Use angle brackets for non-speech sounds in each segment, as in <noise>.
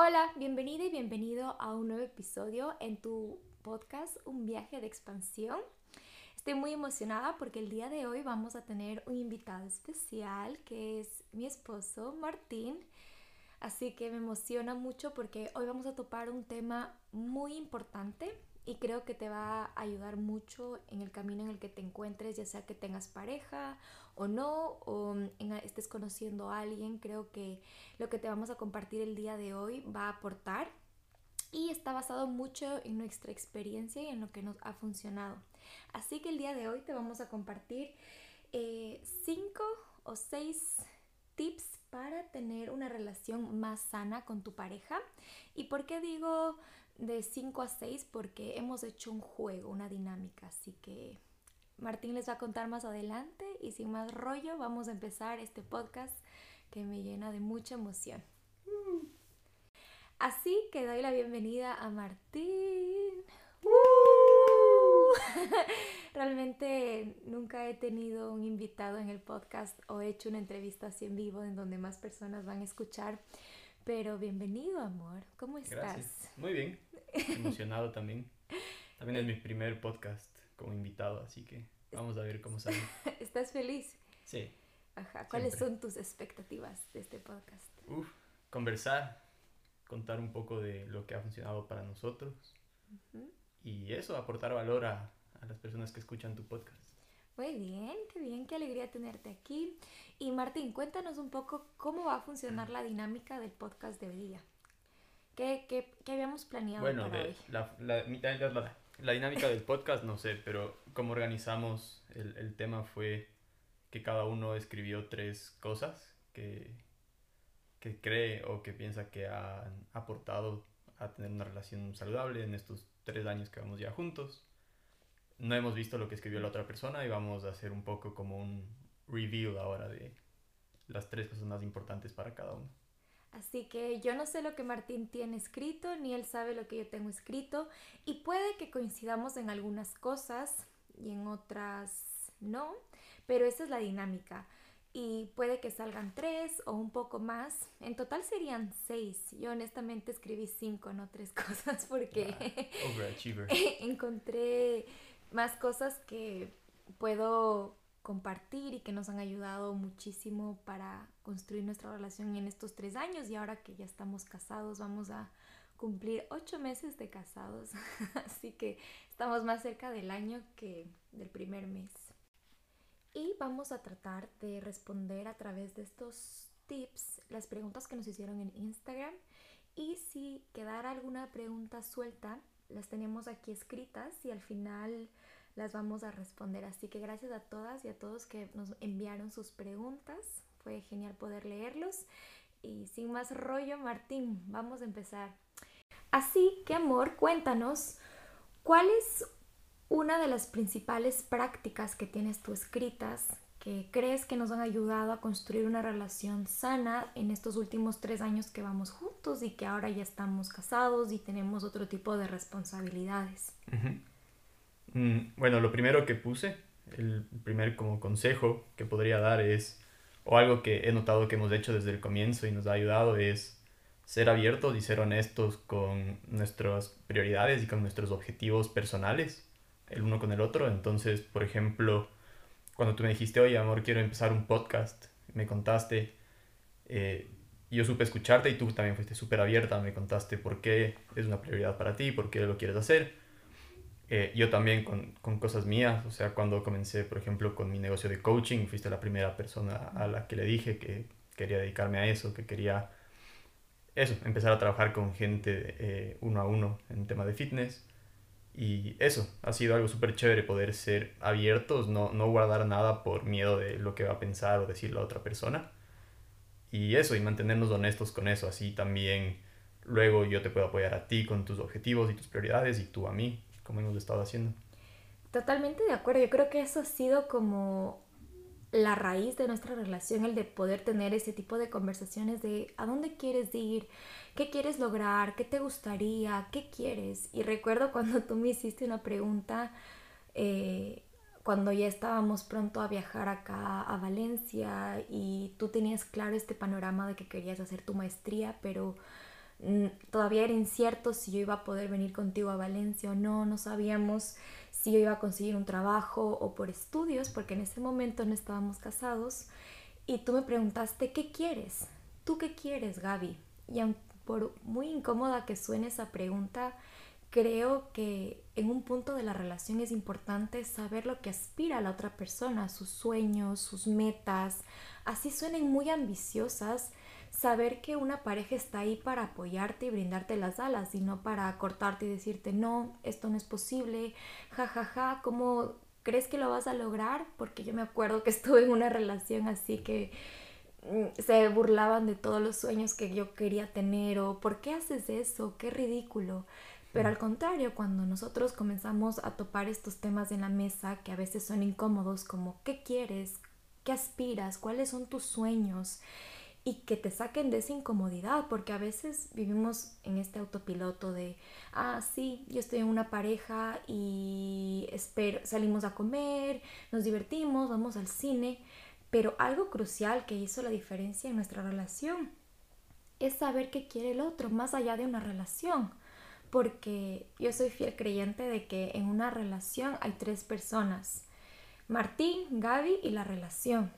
Hola, bienvenida y bienvenido a un nuevo episodio en tu podcast Un viaje de expansión. Estoy muy emocionada porque el día de hoy vamos a tener un invitado especial que es mi esposo Martín. Así que me emociona mucho porque hoy vamos a topar un tema muy importante y creo que te va a ayudar mucho en el camino en el que te encuentres, ya sea que tengas pareja o no, o estés conociendo a alguien. Creo que lo que te vamos a compartir el día de hoy va a aportar y está basado mucho en nuestra experiencia y en lo que nos ha funcionado. Así que el día de hoy te vamos a compartir eh, cinco o seis tips para tener una relación más sana con tu pareja. ¿Y por qué digo de 5 a 6? Porque hemos hecho un juego, una dinámica. Así que Martín les va a contar más adelante y sin más rollo vamos a empezar este podcast que me llena de mucha emoción. Así que doy la bienvenida a Martín. <laughs> Realmente nunca he tenido un invitado en el podcast o he hecho una entrevista así en vivo en donde más personas van a escuchar. Pero bienvenido, amor. ¿Cómo estás? Gracias. Muy bien. <laughs> Emocionado también. También es mi primer podcast como invitado, así que vamos a ver cómo sale. <laughs> ¿Estás feliz? Sí. Ajá. ¿Cuáles son tus expectativas de este podcast? Uf, conversar, contar un poco de lo que ha funcionado para nosotros y eso, aportar valor a, a las personas que escuchan tu podcast. Muy bien, qué bien, qué alegría tenerte aquí. Y Martín, cuéntanos un poco cómo va a funcionar la dinámica del podcast de hoy día. ¿Qué, qué, qué habíamos planeado bueno, para de, hoy? La, la, la, la, dinámica del podcast no sé, pero cómo organizamos el, el, tema fue que cada uno escribió tres cosas que, que cree o que piensa que han aportado a tener una relación saludable en estos tres años que vamos ya juntos. No hemos visto lo que escribió la otra persona y vamos a hacer un poco como un review ahora de las tres cosas más importantes para cada uno. Así que yo no sé lo que Martín tiene escrito, ni él sabe lo que yo tengo escrito, y puede que coincidamos en algunas cosas y en otras no, pero esa es la dinámica. Y puede que salgan tres o un poco más. En total serían seis. Yo honestamente escribí cinco, no tres <laughs> cosas, porque ah, <laughs> encontré más cosas que puedo compartir y que nos han ayudado muchísimo para construir nuestra relación en estos tres años y ahora que ya estamos casados vamos a cumplir ocho meses de casados. <laughs> Así que estamos más cerca del año que del primer mes. Y vamos a tratar de responder a través de estos tips las preguntas que nos hicieron en Instagram. Y si quedara alguna pregunta suelta las tenemos aquí escritas y al final las vamos a responder. Así que gracias a todas y a todos que nos enviaron sus preguntas. Fue genial poder leerlos. Y sin más rollo, Martín, vamos a empezar. Así que, amor, cuéntanos, ¿cuál es una de las principales prácticas que tienes tú escritas que crees que nos han ayudado a construir una relación sana en estos últimos tres años que vamos juntos y que ahora ya estamos casados y tenemos otro tipo de responsabilidades? Mm, bueno, lo primero que puse, el primer como consejo que podría dar es, o algo que he notado que hemos hecho desde el comienzo y nos ha ayudado es ser abiertos y ser honestos con nuestras prioridades y con nuestros objetivos personales, el uno con el otro. Entonces, por ejemplo, cuando tú me dijiste, oye, amor, quiero empezar un podcast, me contaste, eh, yo supe escucharte y tú también fuiste súper abierta, me contaste por qué es una prioridad para ti, por qué lo quieres hacer. Eh, yo también con, con, cosas mías, o sea, cuando comencé, por ejemplo, con mi negocio de coaching, fuiste la primera persona a la que le dije que quería dedicarme a eso, que quería eso, empezar a trabajar con gente eh, uno a uno en tema de fitness. Y eso, ha sido algo súper chévere poder ser abiertos, no, no guardar nada por miedo de lo que va a pensar o decir la otra persona. Y eso, y mantenernos honestos con eso, así también luego yo te puedo apoyar a ti con tus objetivos y tus prioridades y tú a mí como hemos estado haciendo. Totalmente de acuerdo, yo creo que eso ha sido como la raíz de nuestra relación, el de poder tener ese tipo de conversaciones de a dónde quieres ir, qué quieres lograr, qué te gustaría, qué quieres. Y recuerdo <laughs> cuando tú me hiciste una pregunta, eh, cuando ya estábamos pronto a viajar acá a Valencia y tú tenías claro este panorama de que querías hacer tu maestría, pero mm, todavía era incierto si yo iba a poder venir contigo a Valencia o no, no sabíamos si yo iba a conseguir un trabajo o por estudios, porque en ese momento no estábamos casados. Y tú me preguntaste, ¿qué quieres? ¿Tú qué quieres, Gaby? Y por muy incómoda que suene esa pregunta, creo que en un punto de la relación es importante saber lo que aspira a la otra persona, sus sueños, sus metas, así suenen muy ambiciosas, saber que una pareja está ahí para apoyarte y brindarte las alas y no para cortarte y decirte no, esto no es posible, jajaja, ja, ja, ¿cómo crees que lo vas a lograr? Porque yo me acuerdo que <laughs> estuve en una relación así que mm, se burlaban de todos los sueños que yo quería tener o ¿por qué haces eso? Qué ridículo. Pero al contrario, cuando nosotros comenzamos a topar estos temas en la mesa que a veces son incómodos, como ¿qué quieres? ¿Qué aspiras? ¿Cuáles son tus sueños? Y que te saquen de esa incomodidad, porque a veces vivimos en este autopiloto de, ah, sí, yo estoy en una pareja y espero, salimos a comer, nos divertimos, vamos al cine, pero algo crucial que hizo la diferencia en nuestra relación es saber qué quiere el otro, más allá de una relación porque yo soy fiel creyente de que en una relación hay tres personas, Martín, Gaby y la relación.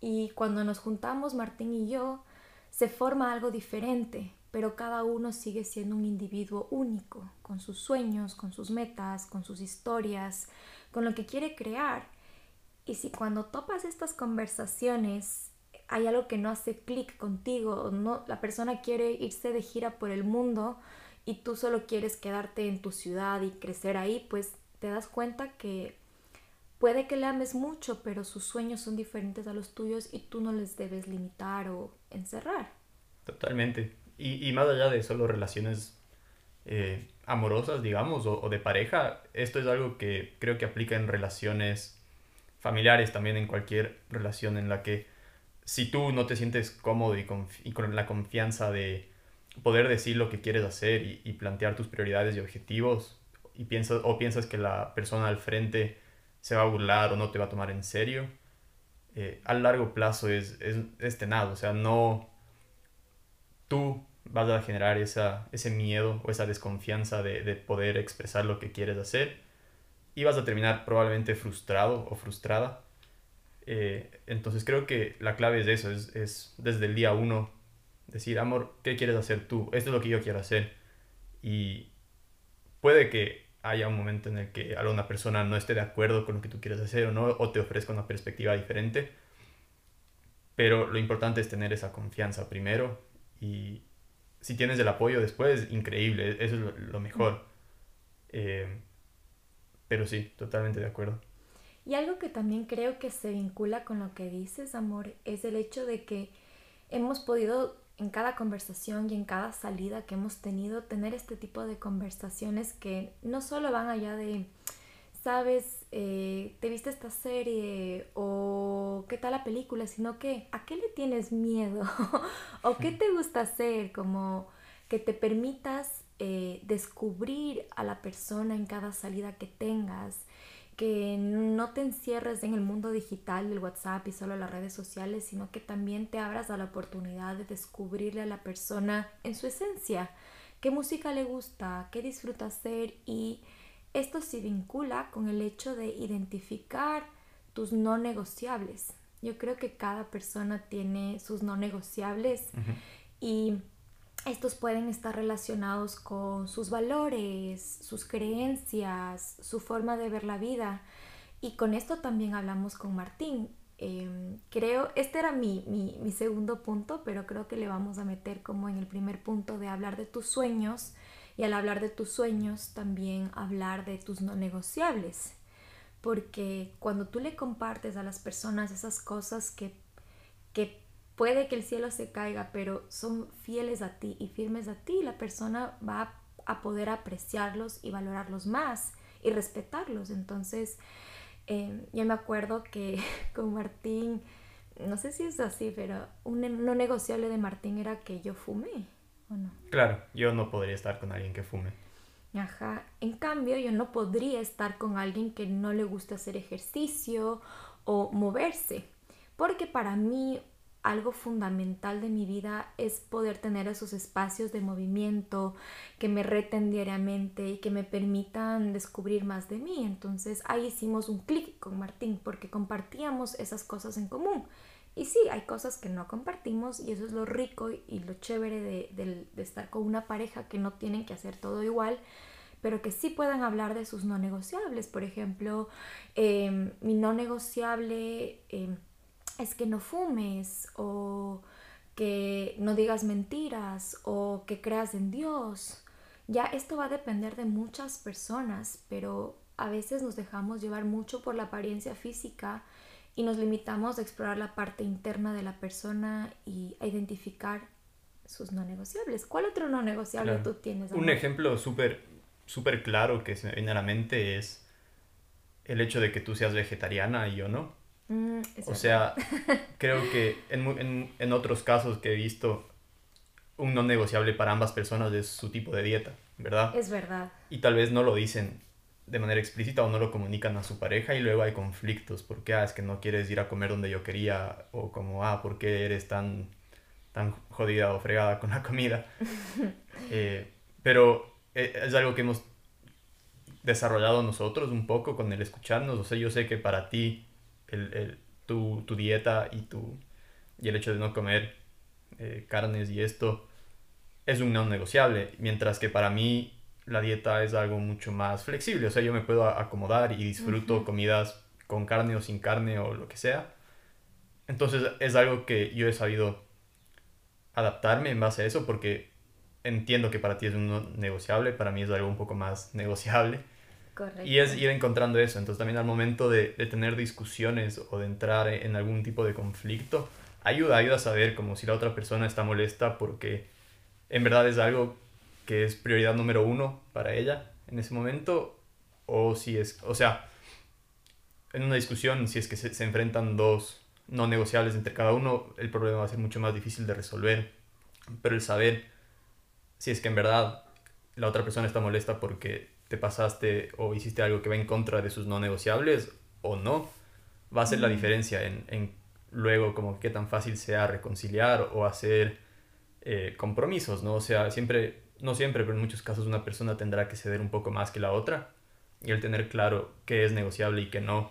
Y cuando nos juntamos, Martín y yo, se forma algo diferente, pero cada uno sigue siendo un individuo único, con sus sueños, con sus metas, con sus historias, con lo que quiere crear. Y si cuando topas estas conversaciones hay algo que no hace clic contigo, no, la persona quiere irse de gira por el mundo, y tú solo quieres quedarte en tu ciudad y crecer ahí, pues te das cuenta que puede que le ames mucho, pero sus sueños son diferentes a los tuyos y tú no les debes limitar o encerrar. Totalmente. Y, y más allá de solo relaciones eh, amorosas, digamos, o, de pareja, esto es algo que creo que aplica en relaciones familiares, también en cualquier relación en la que si tú no te sientes cómodo y, y con la confianza de poder decir lo que quieres hacer y, plantear tus prioridades y objetivos y piensas, o piensas que la persona al frente se va a burlar o no te va a tomar en serio, eh, a largo plazo es, es, es o sea, no tú vas a generar esa, ese miedo o esa desconfianza de, de, poder expresar lo que quieres hacer y vas a terminar probablemente frustrado o frustrada. Eh, entonces creo que la clave es eso, es, es desde el día uno decir, amor, ¿qué quieres hacer tú? Esto es lo que yo quiero hacer. Y puede que haya un momento en el que alguna persona no esté de acuerdo con lo que tú quieres hacer o no, o te ofrezca una perspectiva diferente. Pero lo importante es tener esa confianza primero y si tienes el apoyo después, increíble, eso es lo, mejor. Eh, pero sí, totalmente de acuerdo. Y algo que también creo que se vincula con lo que dices, amor, es el hecho de que hemos podido en cada conversación y en cada salida que hemos tenido, tener este tipo de conversaciones que no solo van allá de, sabes, eh, te viste esta serie o qué tal la película, sino que a qué le tienes miedo <laughs> o qué te gusta hacer, como que te permitas eh, descubrir a la persona en cada salida que tengas que no te encierres en el mundo digital del WhatsApp y solo las redes sociales, sino que también te abras a la oportunidad de descubrirle a la persona en su esencia, qué música le gusta, qué disfruta hacer y esto se vincula con el hecho de identificar tus no negociables. Yo creo que cada persona tiene sus no negociables y estos pueden estar relacionados con sus valores, sus creencias, su forma de ver la vida. Y con esto también hablamos con Martín. Em, creo, este era mi, mi, segundo punto, pero creo que le vamos a meter como en el primer punto de hablar de tus sueños y al hablar de tus sueños también hablar de tus no negociables. Porque cuando tú le compartes a las personas esas cosas que, que puede que el cielo se caiga, pero son fieles a ti y firmes a ti, la persona va a poder apreciarlos y valorarlos más y respetarlos. Entonces, eh, yo me acuerdo que <laughs> con Martín, no sé si es así, pero un no negociable de Martín era que yo fumé, ¿o no? Claro, yo no podría estar con alguien que fume. Ajá, en cambio yo no podría estar con alguien que no le gusta hacer ejercicio o moverse, porque para mí algo fundamental de mi vida es poder tener esos espacios de movimiento que me reten diariamente y que me permitan descubrir más de mí. Entonces ahí hicimos un clic con Martín porque compartíamos esas cosas en común. Y sí, hay cosas que no compartimos y eso es lo rico y lo chévere de, estar con una pareja que no tienen que hacer todo igual, pero que sí puedan hablar de sus no negociables. Por ejemplo, em, mi no negociable... Em, es que no fumes o que no digas mentiras o que creas en Dios. Ya esto va a depender de muchas personas, pero a veces nos dejamos llevar mucho por la apariencia física y nos limitamos a explorar la parte interna de la persona y a identificar sus no negociables. ¿Cuál otro no negociable tú tienes? Un ejemplo súper súper claro que se me viene a la mente es el hecho de que tú seas vegetariana y yo no. Mm, o sea, <laughs> creo que en, en, otros casos que he visto, un no negociable para ambas personas es su tipo de dieta, ¿verdad? Es verdad. Y tal vez no lo dicen de manera explícita o no lo comunican a su pareja y luego hay conflictos, porque, ah, es que no quieres ir a comer donde yo quería, o como, ah, ¿por qué eres tan, tan jodida o fregada con la comida? <laughs> Eh, pero eh, es algo que hemos desarrollado nosotros un poco con el escucharnos, o sea, yo sé que para ti el, el, tu, tu, dieta y, tu, y el hecho de no comer eh, carnes y esto es un no negociable, mientras que para mí la dieta es algo mucho más flexible, o sea, yo me puedo acomodar y disfruto comidas con carne o sin carne o lo que sea. Entonces es algo que yo he sabido adaptarme en base a eso porque entiendo que para ti es un no negociable, para mí es algo un poco más negociable. Y es ir encontrando eso. Entonces también al momento de, de, tener discusiones o de entrar en algún tipo de conflicto, ayuda, ayuda a saber como si la otra persona está molesta porque en verdad es algo que es prioridad número uno para ella en ese momento o si es, o sea, en una discusión, si es que se, se enfrentan dos no negociables entre cada uno, el problema va a ser mucho más difícil de resolver. Pero el saber si es que en verdad la otra persona está molesta porque te pasaste o hiciste algo que va en contra de sus no negociables o no, va a ser la diferencia en, en luego como qué tan fácil sea reconciliar o hacer eh, compromisos, ¿no? O sea, siempre, no siempre, pero en muchos casos una persona tendrá que ceder un poco más que la otra y el tener claro qué es negociable y qué no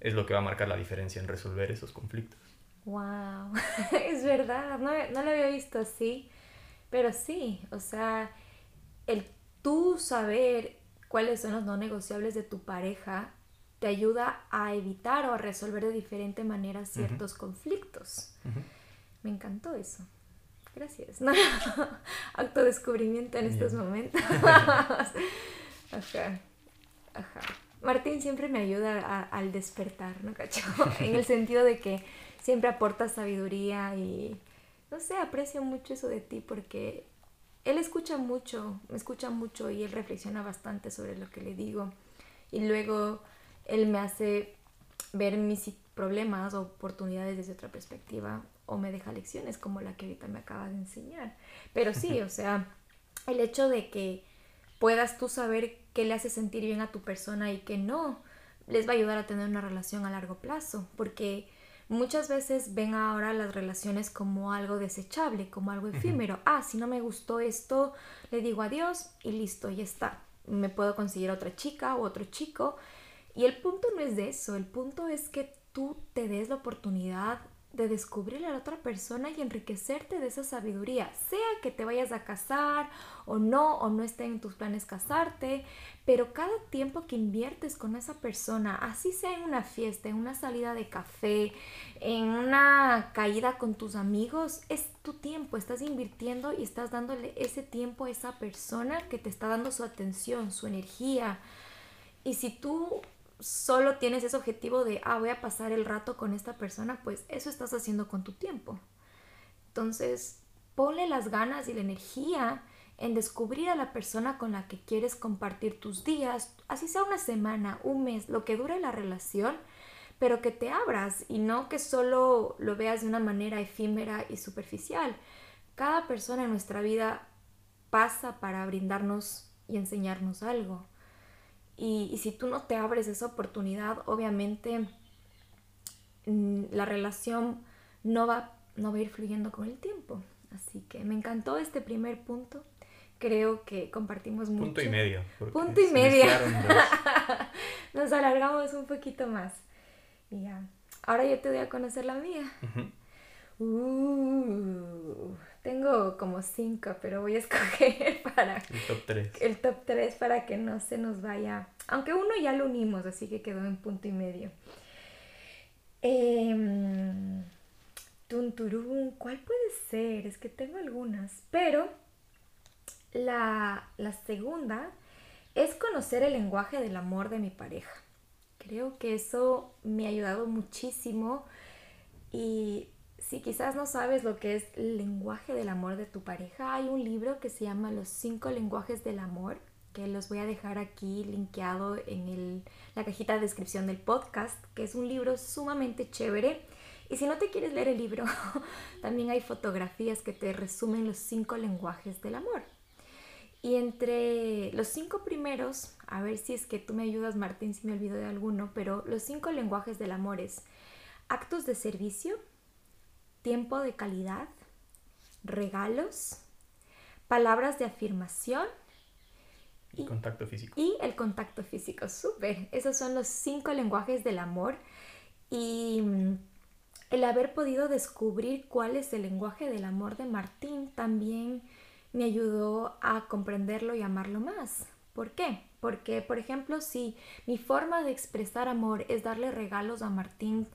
es lo que va a marcar la diferencia en resolver esos conflictos. Wow, <laughs> es verdad, no, no lo había visto así, pero sí, o sea, el tú saber cuáles son los no negociables de tu pareja te ayuda a evitar o a resolver de diferente manera ciertos conflictos. Me encantó eso. Gracias. <laughs> Autodescubrimiento en estos momentos. <laughs> ajá, ajá. Martín siempre me ayuda al despertar, ¿no, cacho? <laughs> en el sentido de que siempre aporta sabiduría y, no sé, aprecio mucho eso de ti porque él escucha mucho, me escucha mucho y él reflexiona bastante sobre lo que le digo. Y luego él me hace ver mis problemas o oportunidades desde otra perspectiva o me deja lecciones como la que ahorita me acaba de enseñar. Pero sí, o sea, el hecho de que puedas tú saber qué le hace sentir bien a tu persona y qué no, les va a ayudar a tener una relación a largo plazo, porque muchas veces ven ahora las relaciones como algo desechable, como algo efímero. Ah, si no me gustó esto, le digo adiós y listo, ya está. Me puedo conseguir otra chica o otro chico. Y el punto no es de eso, el punto es que tú te des la oportunidad de descubrir a la otra persona y enriquecerte de esa sabiduría, sea que te vayas a casar o no, o no esté en tus planes casarte, pero cada tiempo que inviertes con esa persona, así sea en una fiesta, en una salida de café, en una caída con tus amigos, es tu tiempo, estás invirtiendo y estás dándole ese tiempo a esa persona que te está dando su atención, su energía. Y si tú solo tienes ese objetivo de, ah, voy a pasar el rato con esta persona, pues eso estás haciendo con tu tiempo. Entonces, ponle las ganas y la energía en descubrir a la persona con la que quieres compartir tus días, así sea una semana, un mes, lo que dure la relación, pero que te abras y no que solo lo veas de una manera efímera y superficial. Cada persona en nuestra vida pasa para brindarnos y enseñarnos algo. Y, si tú no te abres esa oportunidad, obviamente mm, la relación no va a no va a ir fluyendo con el tiempo. Así que me encantó este primer punto. Creo que compartimos mucho. Punto y medio. Punto y medio. <laughs> Nos alargamos un poquito más. Y ya. Ahora yo te voy a conocer la mía. uh, tengo como cinco, pero voy a <laughs> escoger para... El top tres. El top tres para que no se nos vaya... Aunque uno ya lo unimos, así que quedó en punto y medio. Eh, Tunturún, ¿cuál puede ser? Es que tengo algunas, pero la, la segunda es conocer el lenguaje del amor de mi pareja. Creo que eso me ha ayudado muchísimo y si quizás no sabes lo que es el lenguaje del amor de tu pareja, hay un libro que se llama Los cinco lenguajes del amor, que los voy a dejar aquí linkeado en el, la cajita de descripción del podcast, que es un libro sumamente chévere. Y si no te quieres leer el libro, <laughs> también hay fotografías que te resumen los cinco lenguajes del amor. Y entre los cinco primeros, a ver si es que tú me ayudas, Martín, si me olvido de alguno, pero los cinco lenguajes del amor es actos de servicio, tiempo de calidad, regalos, palabras de afirmación y, contacto físico. Y el contacto físico, súper. Esos son los cinco lenguajes del amor. Y mm, el haber podido descubrir cuál es el lenguaje del amor de Martín también me ayudó a comprenderlo y amarlo más. ¿Por qué? Porque, por ejemplo, si mi forma de expresar amor es darle regalos a Martín,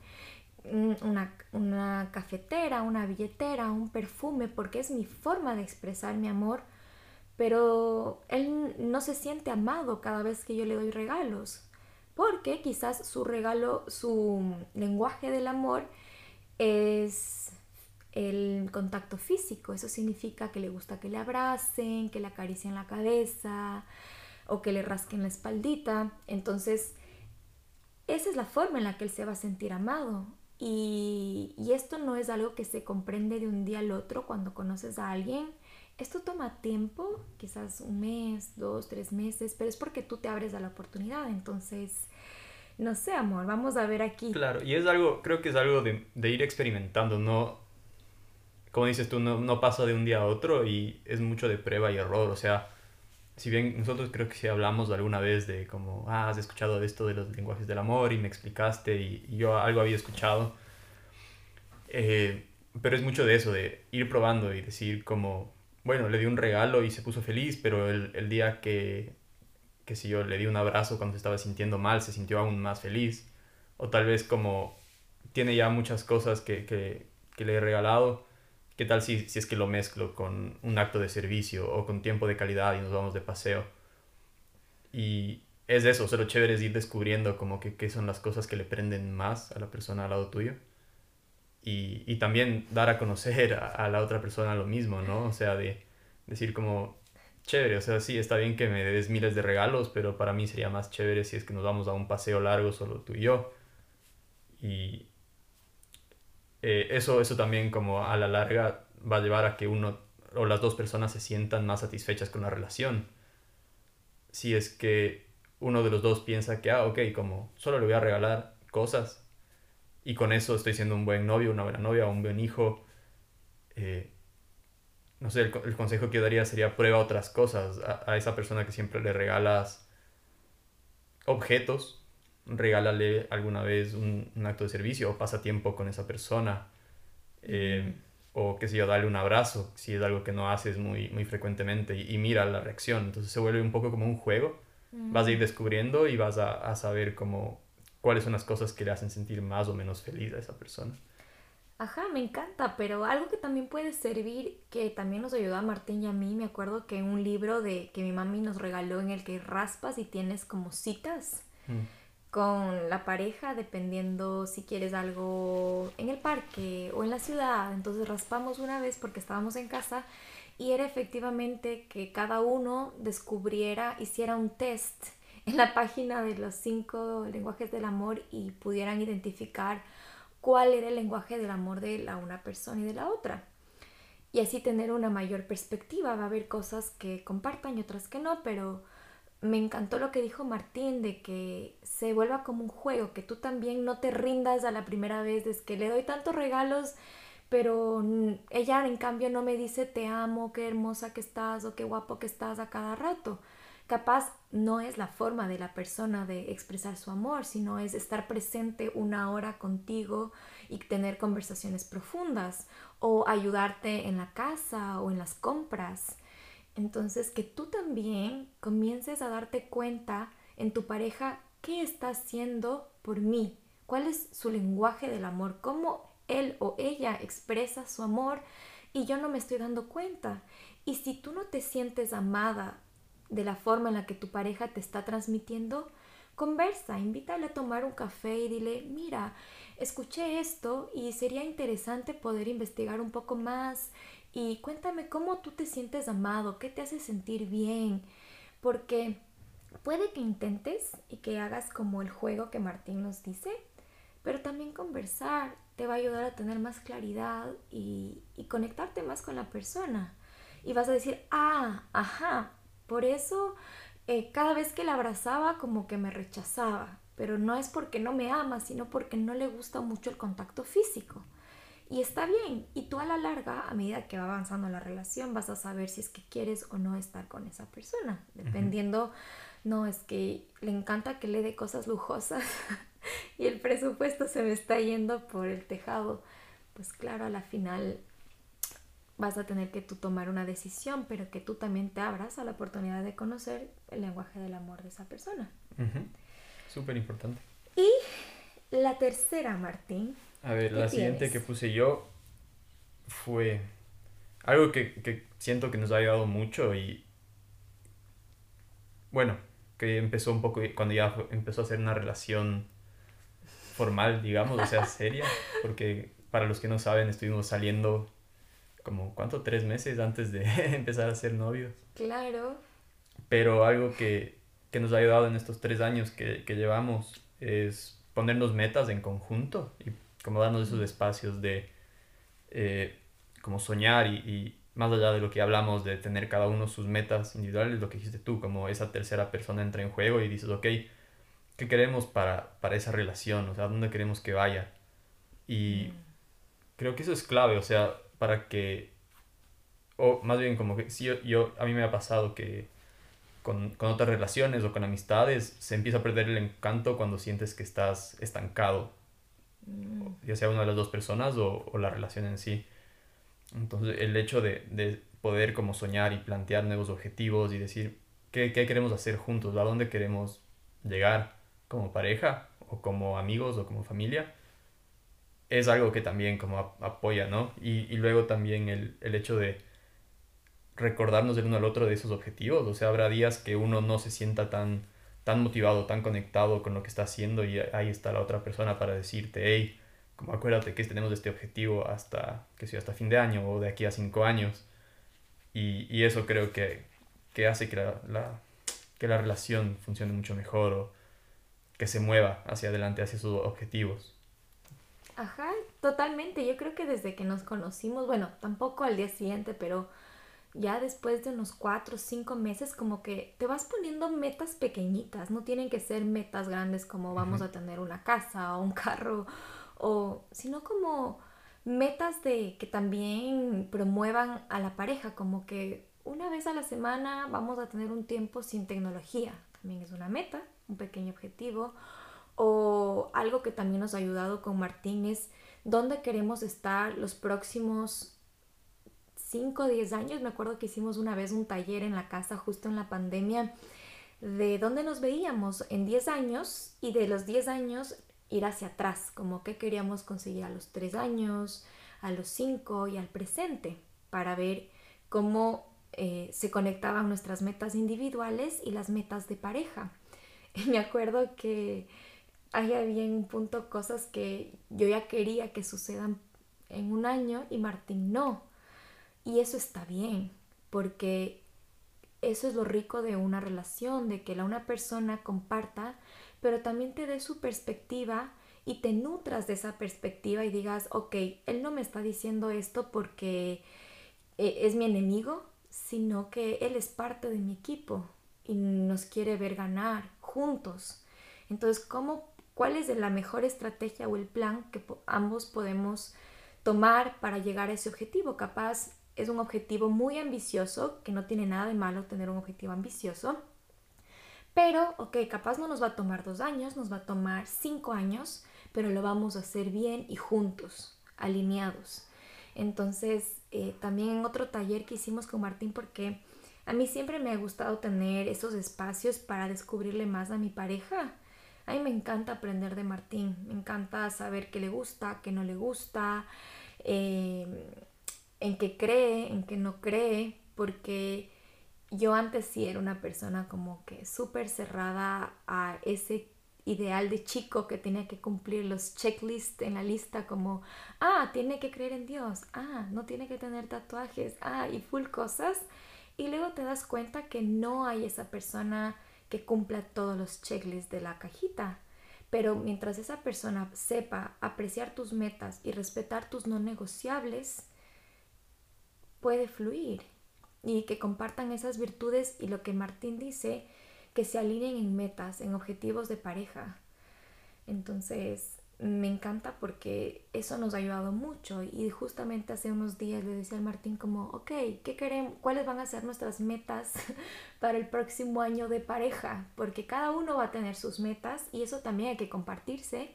una, una, cafetera, una billetera, un perfume, porque es mi forma de expresar mi amor, pero él no se siente amado cada vez que yo le doy regalos, porque quizás su regalo, su lenguaje del amor es el contacto físico. Eso significa que le gusta que le abracen, que le acaricien la cabeza o que le rasquen la espaldita. Entonces, esa es la forma en la que él se va a sentir amado. Y, y, esto no es algo que se comprende de un día al otro cuando conoces a alguien. Esto toma tiempo, quizás un mes, dos, tres meses, pero es porque tú te abres a la oportunidad. Entonces, no sé, amor, vamos a ver aquí. Claro, y es algo, creo que es algo de, de ir experimentando, no, como dices tú, no, no, pasa de un día a otro y es mucho de prueba y error. O sea, si bien nosotros creo que sí hablamos alguna vez de como, ah, has escuchado esto de los lenguajes del amor y me explicaste y, yo algo había escuchado. Eh, pero es mucho de eso, de ir probando y decir como, bueno, le di un regalo y se puso feliz, pero el, el día que, que si yo le di un abrazo cuando se estaba sintiendo mal, se sintió aún más feliz. O tal vez como tiene ya muchas cosas que, que, que le he regalado ¿Qué tal si, si es que lo mezclo con un acto de servicio o con tiempo de calidad y nos vamos de paseo? Y es eso, o lo chévere es ir descubriendo como que qué son las cosas que le prenden más a la persona al lado tuyo. Y, y también dar a conocer a, a, la otra persona lo mismo, ¿no? O sea, de decir como, chévere, o sea, sí, está bien que me des miles de regalos, pero para mí sería más chévere si es que nos vamos a un paseo largo solo tú y yo. Y, eh, eso, eso también como a la larga va a llevar a que uno o las dos personas se sientan más satisfechas con la relación. Si es que uno de los dos piensa que, ah, ok, como solo le voy a regalar cosas y con eso estoy siendo un buen novio, una buena novia, un buen hijo, eh, no sé, el, el, consejo que daría sería prueba otras cosas. A esa persona que siempre le regalas objetos, regálale alguna vez un, un, acto de servicio o pasa tiempo con esa persona. Eh, o qué sé yo, dale un abrazo, si es algo que no haces muy, muy frecuentemente y, y mira la reacción. Entonces se vuelve un poco como un juego. Mm. Vas a ir descubriendo y vas a, a, saber como cuáles son las cosas que le hacen sentir más o menos feliz a esa persona. Ajá, me encanta, pero algo que también puede servir, que también nos ayudó a Martín y a mí, me acuerdo que un libro de que mi mami nos regaló en el que raspas y tienes como citas. Mm con la pareja dependiendo si quieres algo en el parque o en la ciudad. Entonces raspamos una vez porque estábamos en casa y era efectivamente que cada uno descubriera, hiciera un test <laughs> en la página de los cinco lenguajes del amor y pudieran identificar cuál era el lenguaje del amor de la una persona y de la otra. Y así tener una mayor perspectiva. Va a haber cosas que compartan y otras que no, pero me encantó lo que dijo Martín de que se vuelva como un juego, que tú también no te rindas a la primera vez, es que le doy tantos regalos, pero ella en cambio no me dice te amo, qué hermosa que estás o qué guapo que estás a cada rato. Capaz no es la forma de la persona de expresar su amor, sino es estar presente una hora contigo y tener conversaciones profundas o ayudarte en la casa o en las compras. Entonces, que tú también comiences a darte cuenta en tu pareja qué está haciendo por mí, cuál es su lenguaje del amor, cómo él o ella expresa su amor y yo no me estoy dando cuenta. Y si tú no te sientes amada de la forma en la que tu pareja te está transmitiendo, conversa, invítale a tomar un café y dile, mira, escuché esto y sería interesante poder investigar un poco más y cuéntame cómo tú te sientes amado, qué te hace sentir bien, porque puede que intentes y que hagas como el juego que Martín nos dice, pero también conversar te va a ayudar a tener más claridad y, conectarte más con la persona. Y vas a decir, ah, ajá, por eso eh, cada vez que la abrazaba como que me rechazaba, pero no es porque no me ama, sino porque no le gusta mucho el contacto físico. Y está bien. Y tú a la larga, a medida que va avanzando la relación, vas a saber si es que quieres o no estar con esa persona. Dependiendo, no, es que le encanta que le dé cosas lujosas <laughs> y el presupuesto se me está yendo por el tejado. Pues claro, a la final vas a tener que tú tomar una decisión, pero que tú también te abras a la oportunidad de conocer el lenguaje del amor de esa persona. Súper importante. Y la tercera, Martín, a ver, la siguiente que puse yo fue algo que, siento que nos ha ayudado mucho y bueno, que empezó un poco cuando ya empezó a ser una relación formal, digamos, o sea, <laughs> seria, porque para los que no saben, estuvimos saliendo como, ¿cuánto? Tres meses antes de <laughs> empezar a ser novios. Claro. Pero algo que, nos ha ayudado en estos tres años que, que llevamos es ponernos metas en conjunto y como darnos esos espacios de eh, como soñar y, más allá de lo que hablamos de tener cada uno sus metas individuales, lo que dijiste tú, como esa tercera persona entra en juego y dices, ok, ¿qué queremos para, para esa relación? O sea, ¿dónde queremos que vaya? Y mm. creo que eso es clave, o sea, para que, o más bien como que, si yo, yo, a mí me ha pasado que con, con otras relaciones o con amistades se empieza a perder el encanto cuando sientes que estás estancado. Ya sea una de las dos personas o, o, la relación en sí. Entonces, el hecho de, de, poder como soñar y plantear nuevos objetivos y decir qué, qué, queremos hacer juntos, a dónde queremos llegar como pareja o como amigos o como familia, es algo que también como apoya, ¿no? Y, y luego también el, el hecho de recordarnos el uno al otro de esos objetivos, o sea, habrá días que uno no se sienta tan tan motivado, tan conectado con lo que está haciendo y ahí está la otra persona para decirte, hey, como acuérdate que tenemos este objetivo hasta, que sea, hasta fin de año o de aquí a cinco años. Y, y eso creo que, que hace que la, la, que la relación funcione mucho mejor o que se mueva hacia adelante, hacia sus objetivos. Ajá, totalmente. Yo creo que desde que nos conocimos, bueno, tampoco al día siguiente, pero ya después de unos cuatro o cinco meses como que te vas poniendo metas pequeñitas, no tienen que ser metas grandes como vamos a tener una casa o un carro, o, sino como metas de que también promuevan a la pareja, como que una vez a la semana vamos a tener un tiempo sin tecnología, también es una meta, un pequeño objetivo, o algo que también nos ha ayudado con Martín es dónde queremos estar los próximos 5 o 10 años. Me acuerdo que hicimos una vez un taller en la casa justo en la pandemia de dónde nos veíamos en 10 años y de los 10 años ir hacia atrás, como qué queríamos conseguir a los 3 años, a los 5 y al presente, para ver cómo eh, se conectaban nuestras metas individuales y las metas de pareja. <laughs> Me acuerdo que ahí había un punto cosas que yo ya quería que sucedan en un año y Martín no. Y eso está bien, porque eso es lo rico de una relación, de que la una persona comparta, pero también te dé su perspectiva y te nutras de esa perspectiva y digas, ok, él no me está diciendo esto porque eh, es mi enemigo, sino que él es parte de mi equipo y nos quiere ver ganar juntos. Entonces, ¿cómo, ¿cuál es la mejor estrategia o el plan que ambos podemos tomar para llegar a ese objetivo. Capaz es un objetivo muy ambicioso, que no tiene nada de malo tener un objetivo ambicioso. Pero, ok, capaz no nos va a tomar dos años, nos va a tomar cinco años, pero lo vamos a hacer bien y juntos, alineados. Entonces, eh, también en otro taller que hicimos con Martín, porque a mí siempre me ha gustado tener esos espacios para descubrirle más a mi pareja. A mí me encanta aprender de Martín, me encanta saber qué le gusta, qué no le gusta, eh, en qué cree, en qué no cree, porque yo antes sí era una persona como que súper cerrada a ese ideal de chico que tenía que cumplir los checklists en la lista como, ah, tiene que creer en Dios, ah, no tiene que tener tatuajes, ah, y full cosas. Y luego te das cuenta que no hay esa persona que cumpla todos los checklists de la cajita. Pero mientras esa persona sepa apreciar tus metas y respetar tus no negociables, puede fluir y que compartan esas virtudes y lo que Martín dice, que se alineen en metas, en objetivos de pareja. Entonces, me encanta porque eso nos ha ayudado mucho y justamente hace unos días le decía al Martín como, ok, ¿qué queremos? ¿Cuáles van a ser nuestras metas <laughs> para el próximo año de pareja? Porque cada uno va a tener sus metas y eso también hay que compartirse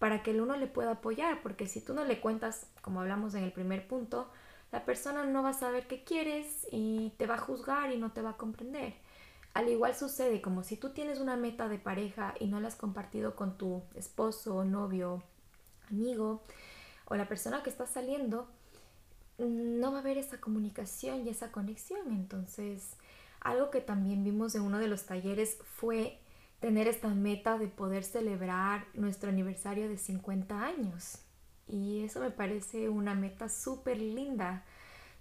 para que el uno le pueda apoyar, porque si tú no le cuentas, como hablamos en el primer punto, la persona no va a saber qué quieres y te va a juzgar y no te va a comprender. Al igual sucede como si tú tienes una meta de pareja y no la has compartido con tu esposo, novio, amigo o la persona que está saliendo, no va a haber esa comunicación y esa conexión. Entonces, algo que también vimos en uno de los talleres fue tener esta meta de poder celebrar nuestro aniversario de 50 años. Y eso me parece una meta súper linda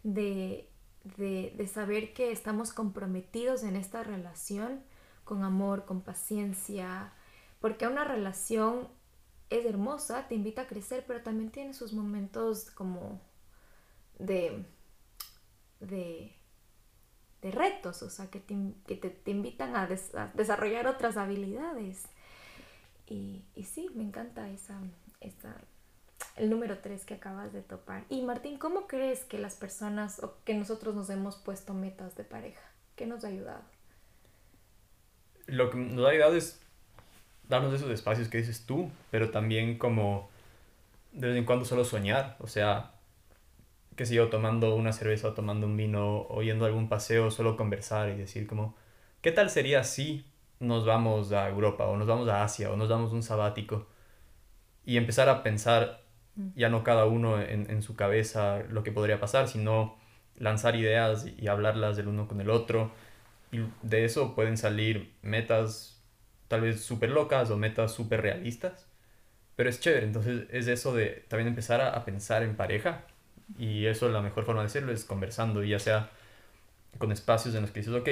de, de, saber que estamos comprometidos en esta relación con amor, con paciencia, porque una relación es hermosa, te invita a crecer, pero también tiene sus momentos como de, de, retos, o sea, que te, te, invitan a, desarrollar otras habilidades. Y, y sí, me encanta esa, esa, el número 3 que acabas de topar. Y Martín, ¿cómo crees que las personas o que nosotros nos hemos puesto metas de pareja? ¿Qué nos ha ayudado? Lo que nos ha ayudado es darnos esos espacios que dices tú, pero también como de vez en cuando solo soñar, o sea, qué sé yo, tomando una cerveza tomando un vino o yendo a algún paseo, solo conversar y decir como, ¿qué tal sería si nos vamos a Europa o nos vamos a Asia o nos damos un sabático? Y empezar a pensar ya no cada uno en, su cabeza lo que podría pasar, sino lanzar ideas y hablarlas del uno con el otro. Y de eso pueden salir metas tal vez súper locas o metas súper realistas. Pero es chévere, entonces es eso de también empezar a, pensar en pareja. Y eso la mejor forma de hacerlo es conversando, ya sea con espacios en los que dices, ok,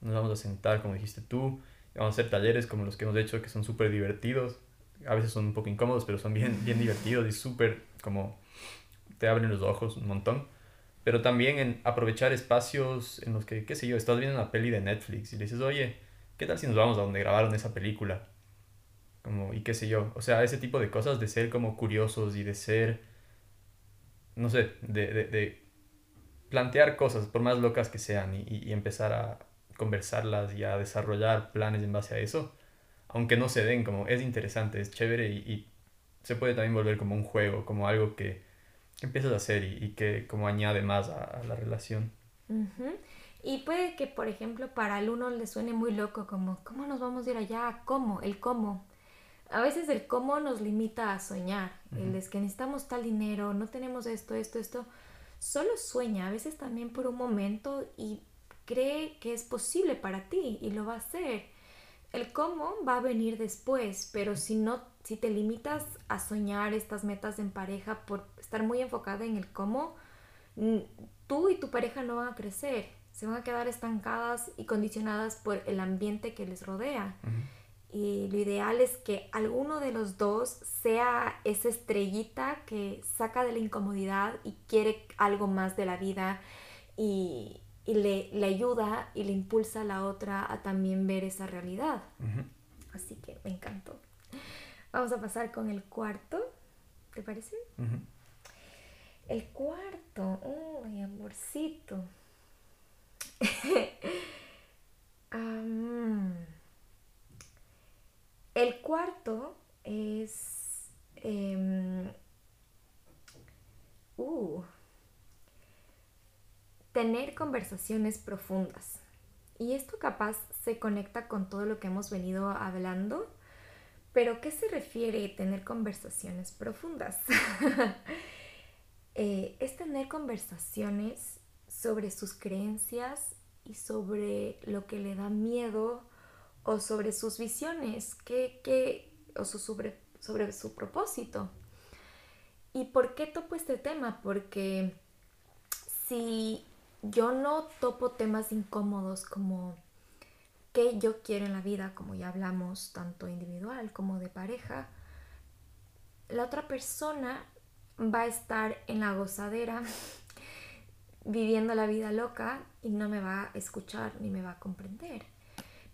nos vamos a sentar como dijiste tú, vamos a hacer talleres como los que hemos hecho que son súper divertidos, a veces son un poco incómodos, pero son bien, bien divertidos y súper como te abren los ojos un montón. Pero también en aprovechar espacios en los que, qué sé yo, estás viendo una peli de Netflix y le dices, oye, ¿qué tal si nos vamos a donde grabaron esa película? Como, y qué sé yo. O sea, ese tipo de cosas de ser como curiosos y de ser, no sé, de, de, de plantear cosas, por más locas que sean, y, y empezar a conversarlas y a desarrollar planes en base a eso aunque no se den, como es interesante, es chévere y, se puede también volver como un juego, como algo que, empiezas a hacer y, que como añade más a, la relación. Y puede que, por ejemplo, para el uno le suene muy loco, como, ¿cómo nos vamos a ir allá? ¿Cómo? El cómo. A veces el cómo nos limita a soñar. El es que necesitamos tal dinero, no tenemos esto, esto, esto. Solo sueña, a veces también por un momento y cree que es posible para ti y lo va a hacer el cómo va a venir después, pero si no, si te limitas a soñar estas metas en pareja por estar muy enfocada en el cómo, tú y tu pareja no van a crecer, se van a quedar estancadas y condicionadas por el ambiente que les rodea. Y lo ideal es que alguno de los dos sea esa estrellita que saca de la incomodidad y quiere algo más de la vida y, y le, le, ayuda y le impulsa a la otra a también ver esa realidad. Así que me encantó. Vamos a pasar con el cuarto, ¿te parece? El cuarto, uy, amorcito. <laughs> el cuarto es... Em, uh, tener conversaciones profundas. Y esto capaz se conecta con todo lo que hemos venido hablando, pero ¿qué se refiere tener conversaciones profundas? <laughs> Eh, es tener conversaciones sobre sus creencias y sobre lo que le da miedo o sobre sus visiones que, o sobre, sobre su propósito. ¿Y por qué topo este tema? Porque si yo no topo temas incómodos como qué yo quiero en la vida, como ya hablamos, tanto individual como de pareja, la otra persona va a estar en la gozadera <laughs> viviendo la vida loca y no me va a escuchar ni me va a comprender.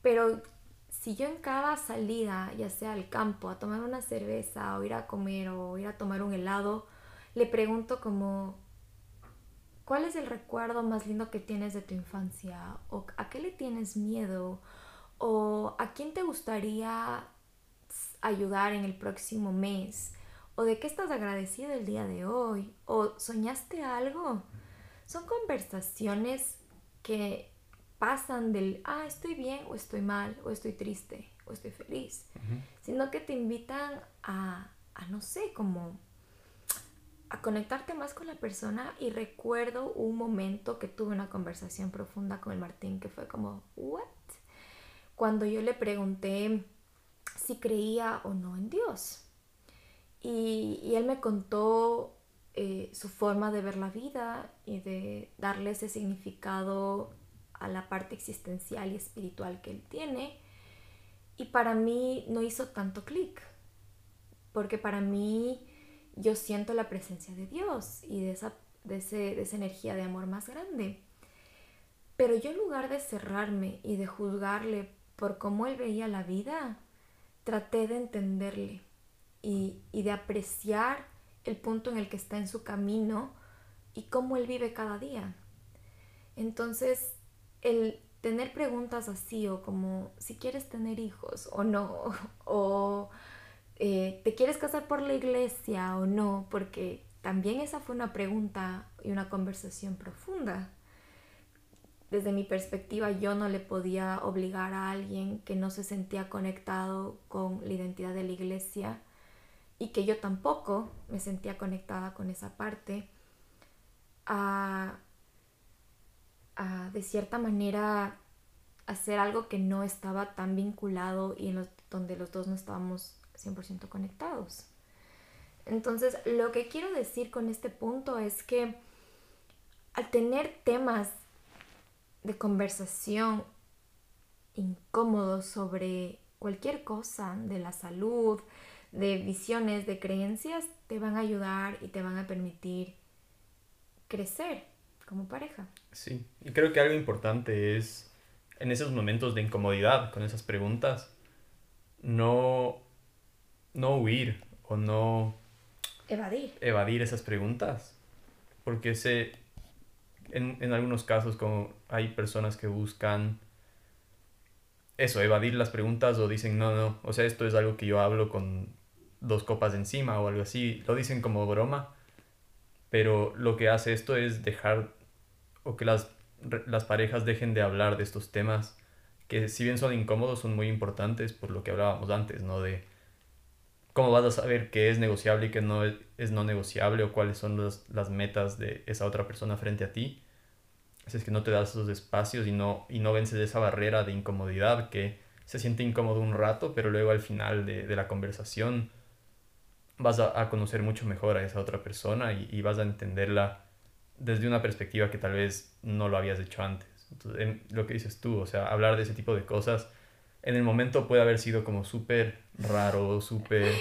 Pero si yo en cada salida, ya sea al campo, a tomar una cerveza o ir a comer o ir a tomar un helado, le pregunto como, ¿Cuál es el recuerdo más lindo que tienes de tu infancia? ¿O a qué le tienes miedo? ¿O a quién te gustaría ayudar en el próximo mes? ¿O de qué estás agradecido el día de hoy? ¿O soñaste algo? Son conversaciones que pasan del, ah, estoy bien o estoy mal, o estoy triste, o estoy feliz, sino que te invitan a, a, no sé, como a conectarte más con la persona y recuerdo un momento que tuve una conversación profunda con el Martín que fue como, ¿what? Cuando yo le pregunté si creía o no en Dios. Y, él me contó eh, su forma de ver la vida y de darle ese significado a la parte existencial y espiritual que él tiene. Y para mí no hizo tanto clic, porque para mí yo siento la presencia de Dios y de esa, de, esa energía de amor más grande. Pero yo en lugar de cerrarme y de juzgarle por cómo él veía la vida, traté de entenderle y, y, de apreciar el punto en el que está en su camino y cómo él vive cada día. Entonces, el tener preguntas así o como si quieres tener hijos o no, <laughs> o eh, ¿te quieres casar por la iglesia o no? Porque también esa fue una pregunta y una conversación profunda. Desde mi perspectiva, yo no le podía obligar a alguien que no se sentía conectado con la identidad de la iglesia y que yo tampoco me sentía conectada con esa parte a, de cierta manera hacer algo que no estaba tan vinculado y donde los dos no estábamos 100% conectados. Entonces, lo que quiero decir con este punto es que al tener temas de conversación incómodos sobre cualquier cosa de la salud, de visiones, de creencias, te van a ayudar y te van a permitir crecer como pareja. Sí, y creo que algo importante es en esos momentos de incomodidad con esas preguntas, no no huir o no evadir, evadir esas preguntas. Porque sé, en, en algunos casos como hay personas que buscan eso, evadir las preguntas o dicen, no, no, o sea, esto es algo que yo hablo con dos copas encima o algo así, lo dicen como broma, pero lo que hace esto es dejar o que las, las parejas dejen de hablar de estos temas que si bien son incómodos son muy importantes por lo que hablábamos antes, ¿no? De ¿Cómo vas a saber qué es negociable y qué no es, no negociable o cuáles son las metas de esa otra persona frente a ti? Si es que no te das esos espacios y no, y no vences esa barrera de incomodidad que se siente incómodo un rato, pero luego al final de, la conversación vas a, conocer mucho mejor a esa otra persona y, vas a entenderla desde una perspectiva que tal vez no lo habías hecho antes. Entonces, lo que dices tú, o sea, hablar de ese tipo de cosas en el momento puede haber sido como súper raro, súper,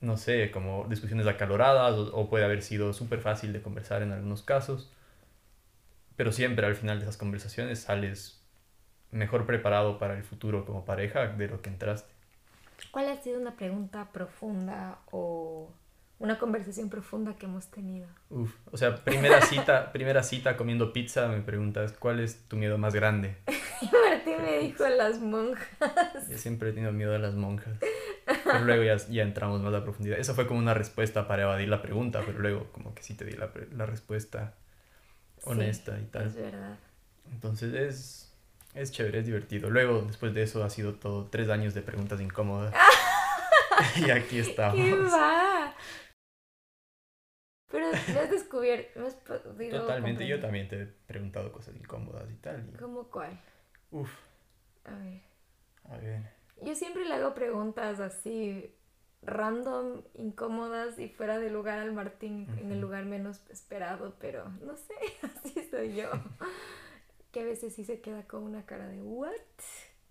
no sé, como discusiones acaloradas o, puede haber sido súper fácil de conversar en algunos casos. Pero siempre al final de esas conversaciones sales mejor preparado para el futuro como pareja de lo que entraste. ¿Cuál ha sido una pregunta profunda o una conversación profunda que hemos tenido. Uf, o sea, primera <laughs> cita, primera cita comiendo pizza, me preguntas, ¿cuál es tu miedo más grande? <laughs> Martín me dijo las monjas. Yo siempre he tenido miedo a las monjas. Pero luego ya, ya entramos más a profundidad. Esa fue como una respuesta para evadir la pregunta, pero luego como que sí te di la, la respuesta honesta y tal. Es verdad. Entonces es, es chévere, es divertido. Luego, después de eso, ha sido todo tres años de preguntas incómodas. <laughs> y aquí estamos. ¿Qué va? Pero me has descubierto, me has podido Totalmente, yo también te he preguntado cosas incómodas y tal. Y... ¿Cómo cuál? Uf. A ver. A ver. Yo siempre le hago preguntas así random, incómodas y fuera de lugar al Martín en el lugar menos esperado, pero no sé, <laughs> así soy yo. que a veces sí se queda con una cara de ¿what?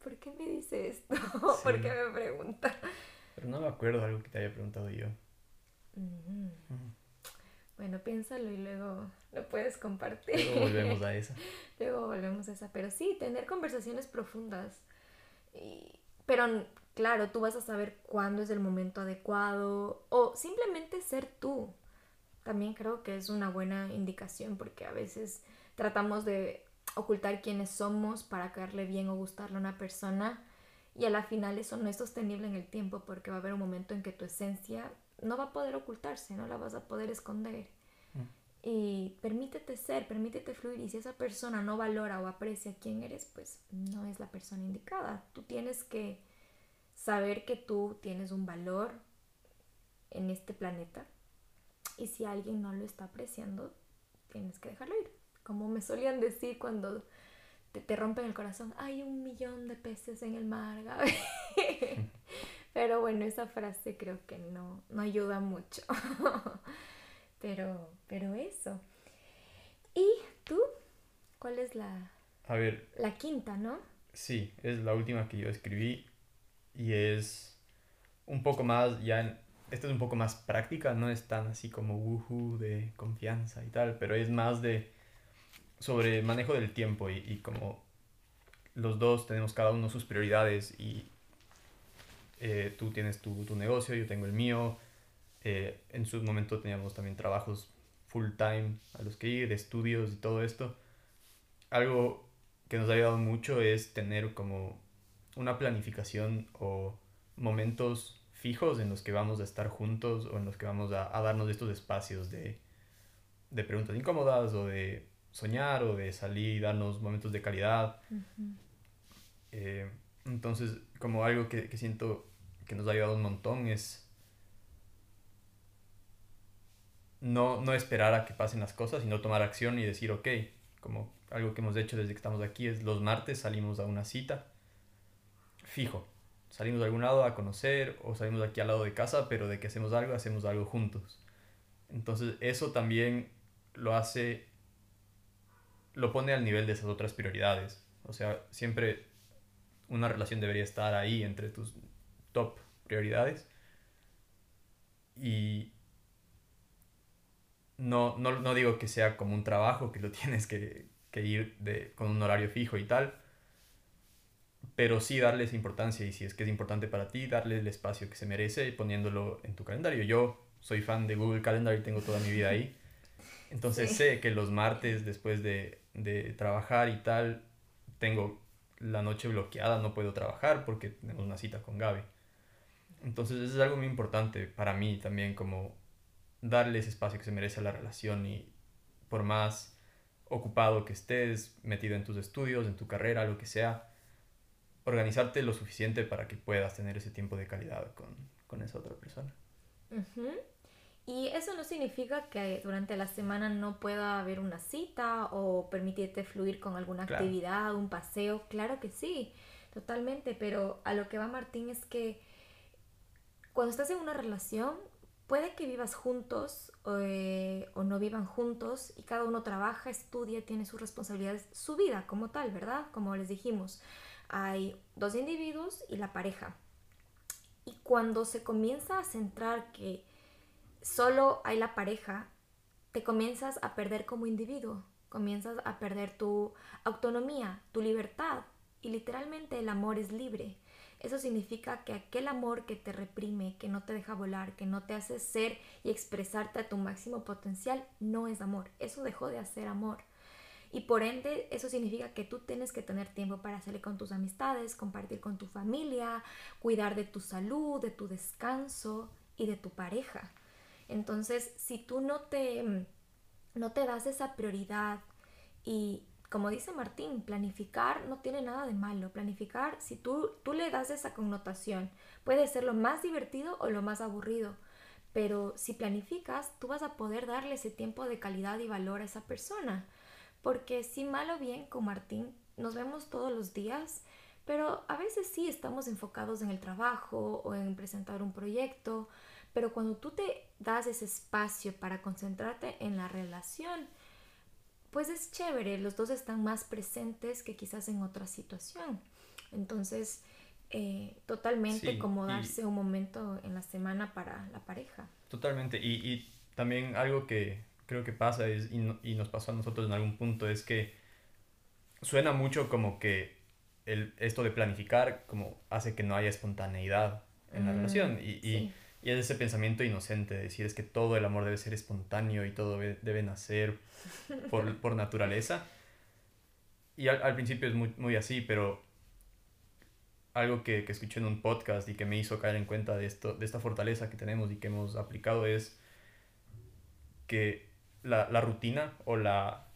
¿Por qué me dice esto? <laughs> ¿Por qué me pregunta? Pero no me acuerdo de algo que te haya preguntado yo. Bueno, piénsalo y luego lo puedes compartir. Luego volvemos a <laughs> esa. luego volvemos a esa. Pero sí, tener conversaciones profundas. Pero claro, tú vas a saber cuándo es el momento adecuado o simplemente ser tú. También creo que es una buena indicación porque a veces tratamos de ocultar quiénes somos para caerle bien o gustarle a una persona y a la final eso no es sostenible en el tiempo porque va a haber un momento en que tu esencia no va a poder ocultarse, no la vas a poder esconder. Y permítete ser, permítete fluir. Y si esa persona no valora o aprecia quién eres, pues no es la persona indicada. Tú tienes que saber que tú tienes un valor en este planeta. Y si alguien no lo está apreciando, tienes que dejarlo ir. Como me solían decir cuando te, te rompen el corazón, hay un millón de peces en el mar. <laughs> Pero bueno, esa frase creo que no, no ayuda mucho. <laughs> pero, pero eso. ¿Y tú? ¿Cuál es la... A ver. La quinta, ¿no? Sí, es la última que yo escribí y es un poco más, ya, esta es un poco más práctica, no es tan así como woohoo de confianza y tal, pero es más de sobre manejo del tiempo y, y como los dos tenemos cada uno sus prioridades y eh, tú tienes tu, tu, negocio, yo tengo el mío. Eh, en su momento teníamos también trabajos full time a los que ir, estudios y todo esto. Algo que nos ha ayudado mucho es tener como una planificación o momentos fijos en los que vamos a estar juntos o en los que vamos a, a darnos estos espacios de, de, preguntas incómodas o de soñar o de salir y darnos momentos de calidad. eh, entonces, como algo que, que siento que nos ha ayudado un montón es no, no esperar a que pasen las cosas, sino tomar acción y decir, ok, como algo que hemos hecho desde que estamos aquí es los martes salimos a una cita fijo. Salimos de algún lado a conocer o salimos aquí al lado de casa, pero de que hacemos algo, hacemos algo juntos. Entonces eso también lo hace, lo pone al nivel de esas otras prioridades. O sea, siempre una relación debería estar ahí entre tus top prioridades. Y no, no, no, digo que sea como un trabajo, que lo <laughs> tienes que, que ir de, con un horario fijo y tal, pero sí darles importancia y si es que es importante para ti, darle el espacio que se merece poniéndolo en tu calendario. Yo soy fan de Google Calendar y tengo toda mi vida ahí. <laughs> Entonces sí. sé que los martes después de, de trabajar y tal, tengo la noche bloqueada, no puedo trabajar porque tenemos una cita con Gaby. Entonces eso es algo muy importante para mí también, como darle ese espacio que se merece a la relación y por más ocupado que estés, metido en tus estudios, en tu carrera, lo que sea, organizarte lo suficiente para que puedas tener ese tiempo de calidad con, con esa otra persona. Uh -huh. Y eso no significa que durante la semana no pueda haber una cita o permitirte fluir con alguna claro. actividad, un paseo. Claro que sí, totalmente. Pero a lo que va Martín es que cuando estás en una relación, puede que vivas juntos eh, o no vivan juntos y cada uno trabaja, estudia, tiene sus responsabilidades, su vida como tal, ¿verdad? Como les dijimos, hay dos individuos y la pareja. Y cuando se comienza a centrar que solo hay la pareja, te comienzas a perder como individuo, comienzas a perder tu autonomía, tu libertad y literalmente el amor es libre. Eso significa que aquel amor que te reprime, que no te deja volar, que no te hace ser y expresarte a tu máximo potencial, no es amor. Eso dejó de hacer amor. Y por ende, eso significa que tú tienes que tener tiempo para salir con tus amistades, compartir con tu familia, cuidar de tu salud, de tu descanso y de tu pareja. Entonces, si tú no te, no te das esa prioridad y como dice Martín, planificar no tiene nada de malo. Planificar, si tú, tú le das esa connotación, puede ser lo más divertido o lo más aburrido. Pero si planificas, tú vas a poder darle ese tiempo de calidad y valor a esa persona. Porque si mal o bien con Martín nos vemos todos los días, pero a veces sí estamos enfocados en el trabajo o en presentar un proyecto. Pero cuando tú te das ese espacio para concentrarte en la relación, pues es chévere, los dos están más presentes que quizás en otra situación. Entonces, eh, totalmente como darse un momento en la semana para la pareja. Totalmente, y, y también algo que creo que pasa es, y, y, nos pasó a nosotros en algún punto es que suena mucho como que el, esto de planificar como hace que no haya espontaneidad en la mm, relación y, y y es ese pensamiento inocente de decir es que todo el amor debe ser espontáneo y todo debe, nacer por, <laughs> por naturaleza. Y al, al, principio es muy, muy así, pero algo que, que, escuché en un podcast y que me hizo caer en cuenta de, esto, de esta fortaleza que tenemos y que hemos aplicado es que la, la rutina o la,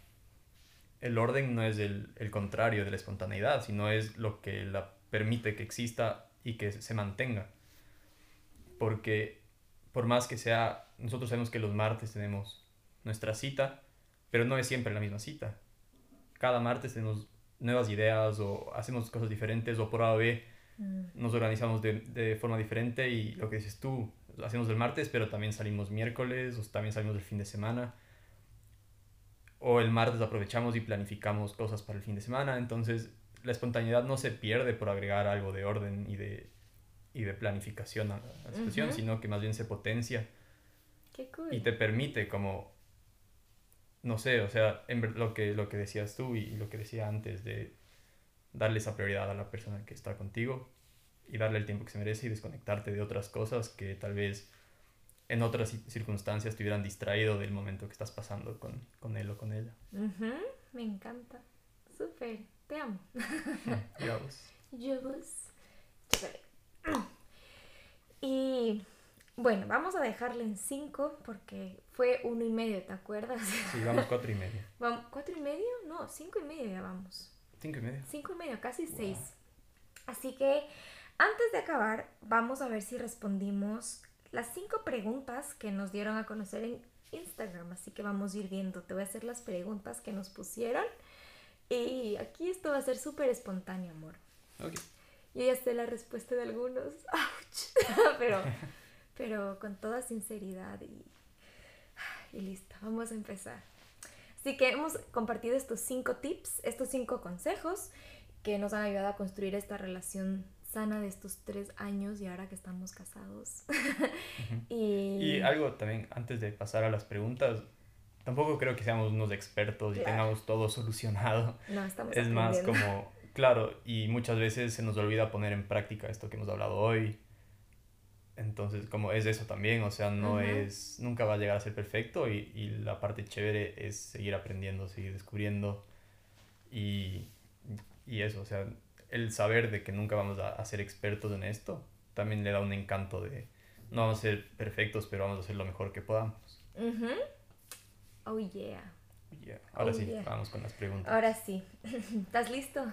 el orden no es el, el, contrario de la espontaneidad, sino es lo que la permite que exista y que se mantenga porque por más que sea, nosotros sabemos que los martes tenemos nuestra cita, pero no es siempre la misma cita. Cada martes tenemos nuevas ideas o hacemos cosas diferentes o por A o B mm. nos organizamos de, de, forma diferente y lo que dices tú, hacemos el martes, pero también salimos miércoles o también salimos el fin de semana. O el martes aprovechamos y planificamos cosas para el fin de semana. Entonces la espontaneidad no se pierde por agregar algo de orden y de, y de planificación a la situación, sino que más bien se potencia. Qué cool. Y te permite como, no sé, o sea, en lo que, lo que decías tú y lo que decía antes de darle esa prioridad a la persona que está contigo y darle el tiempo que se merece y desconectarte de otras cosas que tal vez en otras circunstancias te hubieran distraído del momento que estás pasando con, con él o con ella. Me encanta. Súper. Te amo. <laughs> Yo vos. Yo vos. Y bueno, vamos a dejarle en 5 porque fue uno y medio, ¿te acuerdas? Sí, vamos cuatro y medio. <laughs> ¿Vamos, ¿Cuatro y medio? No, cinco y medio ya vamos. ¿Cinco y medio? Cinco y medio, casi seis. Así que antes de acabar, vamos a ver si respondimos las cinco preguntas que nos dieron a conocer en Instagram. Así que vamos a ir viendo. Te voy a hacer las preguntas que nos pusieron. Y aquí esto va a ser súper espontáneo, amor. Yo ya sé la respuesta de algunos, <laughs> <laughs> pero, pero con toda sinceridad y, y listo, vamos a empezar. Así que hemos compartido estos cinco tips, estos cinco consejos que nos han ayudado a construir esta relación sana de estos tres años y ahora que estamos casados. <laughs> y... y... algo también, antes de pasar a las preguntas, tampoco creo que seamos unos expertos y tengamos todo solucionado. No, estamos Es más como Claro, y muchas veces se nos olvida poner en práctica esto que hemos hablado hoy. Entonces, como es eso también, o sea, no es, nunca va a llegar a ser perfecto y, y, la parte chévere es seguir aprendiendo, seguir descubriendo y, y, eso, o sea, el saber de que nunca vamos a, a, ser expertos en esto también le da un encanto de, no vamos a ser perfectos, pero vamos a hacer lo mejor que podamos. Oh, yeah. yeah. Ahora oh, sí, vamos con las preguntas. Ahora sí. <laughs> ¿Estás listo?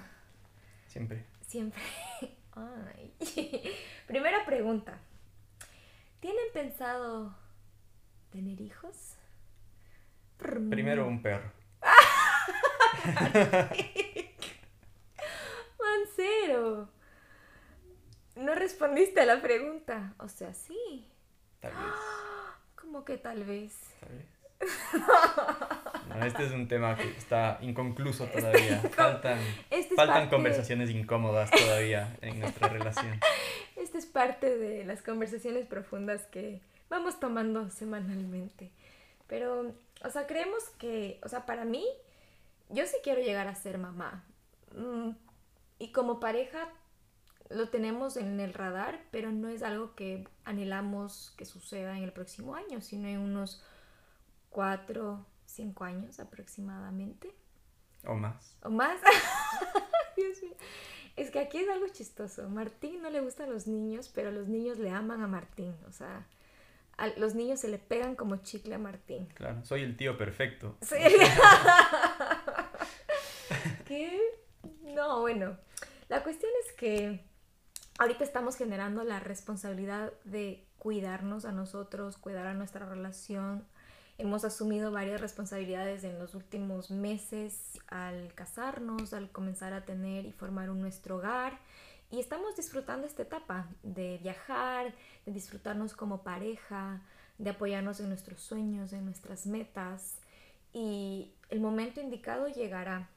Siempre. Siempre. <laughs> Ay. <laughs> Primera pregunta. ¿Tienen pensado tener hijos? Primero un perro. <laughs> Mancero. No respondiste a la pregunta. O sea, sí. Tal vez. <gasps> ¿Cómo que tal vez? Tal vez. <laughs> este es un tema que está inconcluso todavía. <laughs> Faltan, este faltan conversaciones incómodas todavía en nuestra <laughs> relación. Esta es parte de las conversaciones profundas que vamos tomando semanalmente. Pero, o sea, creemos que, o sea, para mí, yo sí quiero llegar a ser mamá. Mm, y como pareja, lo tenemos en el radar, pero no es algo que anhelamos que suceda en el próximo año, sino en unos cuatro, cinco años aproximadamente. O más. O más. <laughs> Dios mío. Es que aquí es algo chistoso. Martín no le gustan los niños, pero los niños le aman a Martín. O sea, a los niños se le pegan como chicle a Martín. Claro, soy el tío perfecto. Sí. <laughs> <laughs> ¿Qué? No, bueno. La cuestión es que ahorita estamos generando la responsabilidad de cuidarnos a nosotros, cuidar a nuestra relación. Hemos asumido varias responsabilidades en los últimos meses al casarnos, al comenzar a tener y formar un nuestro hogar. Y estamos disfrutando esta etapa de viajar, de disfrutarnos como pareja, de apoyarnos en nuestros sueños, en nuestras metas. Y el momento indicado llegará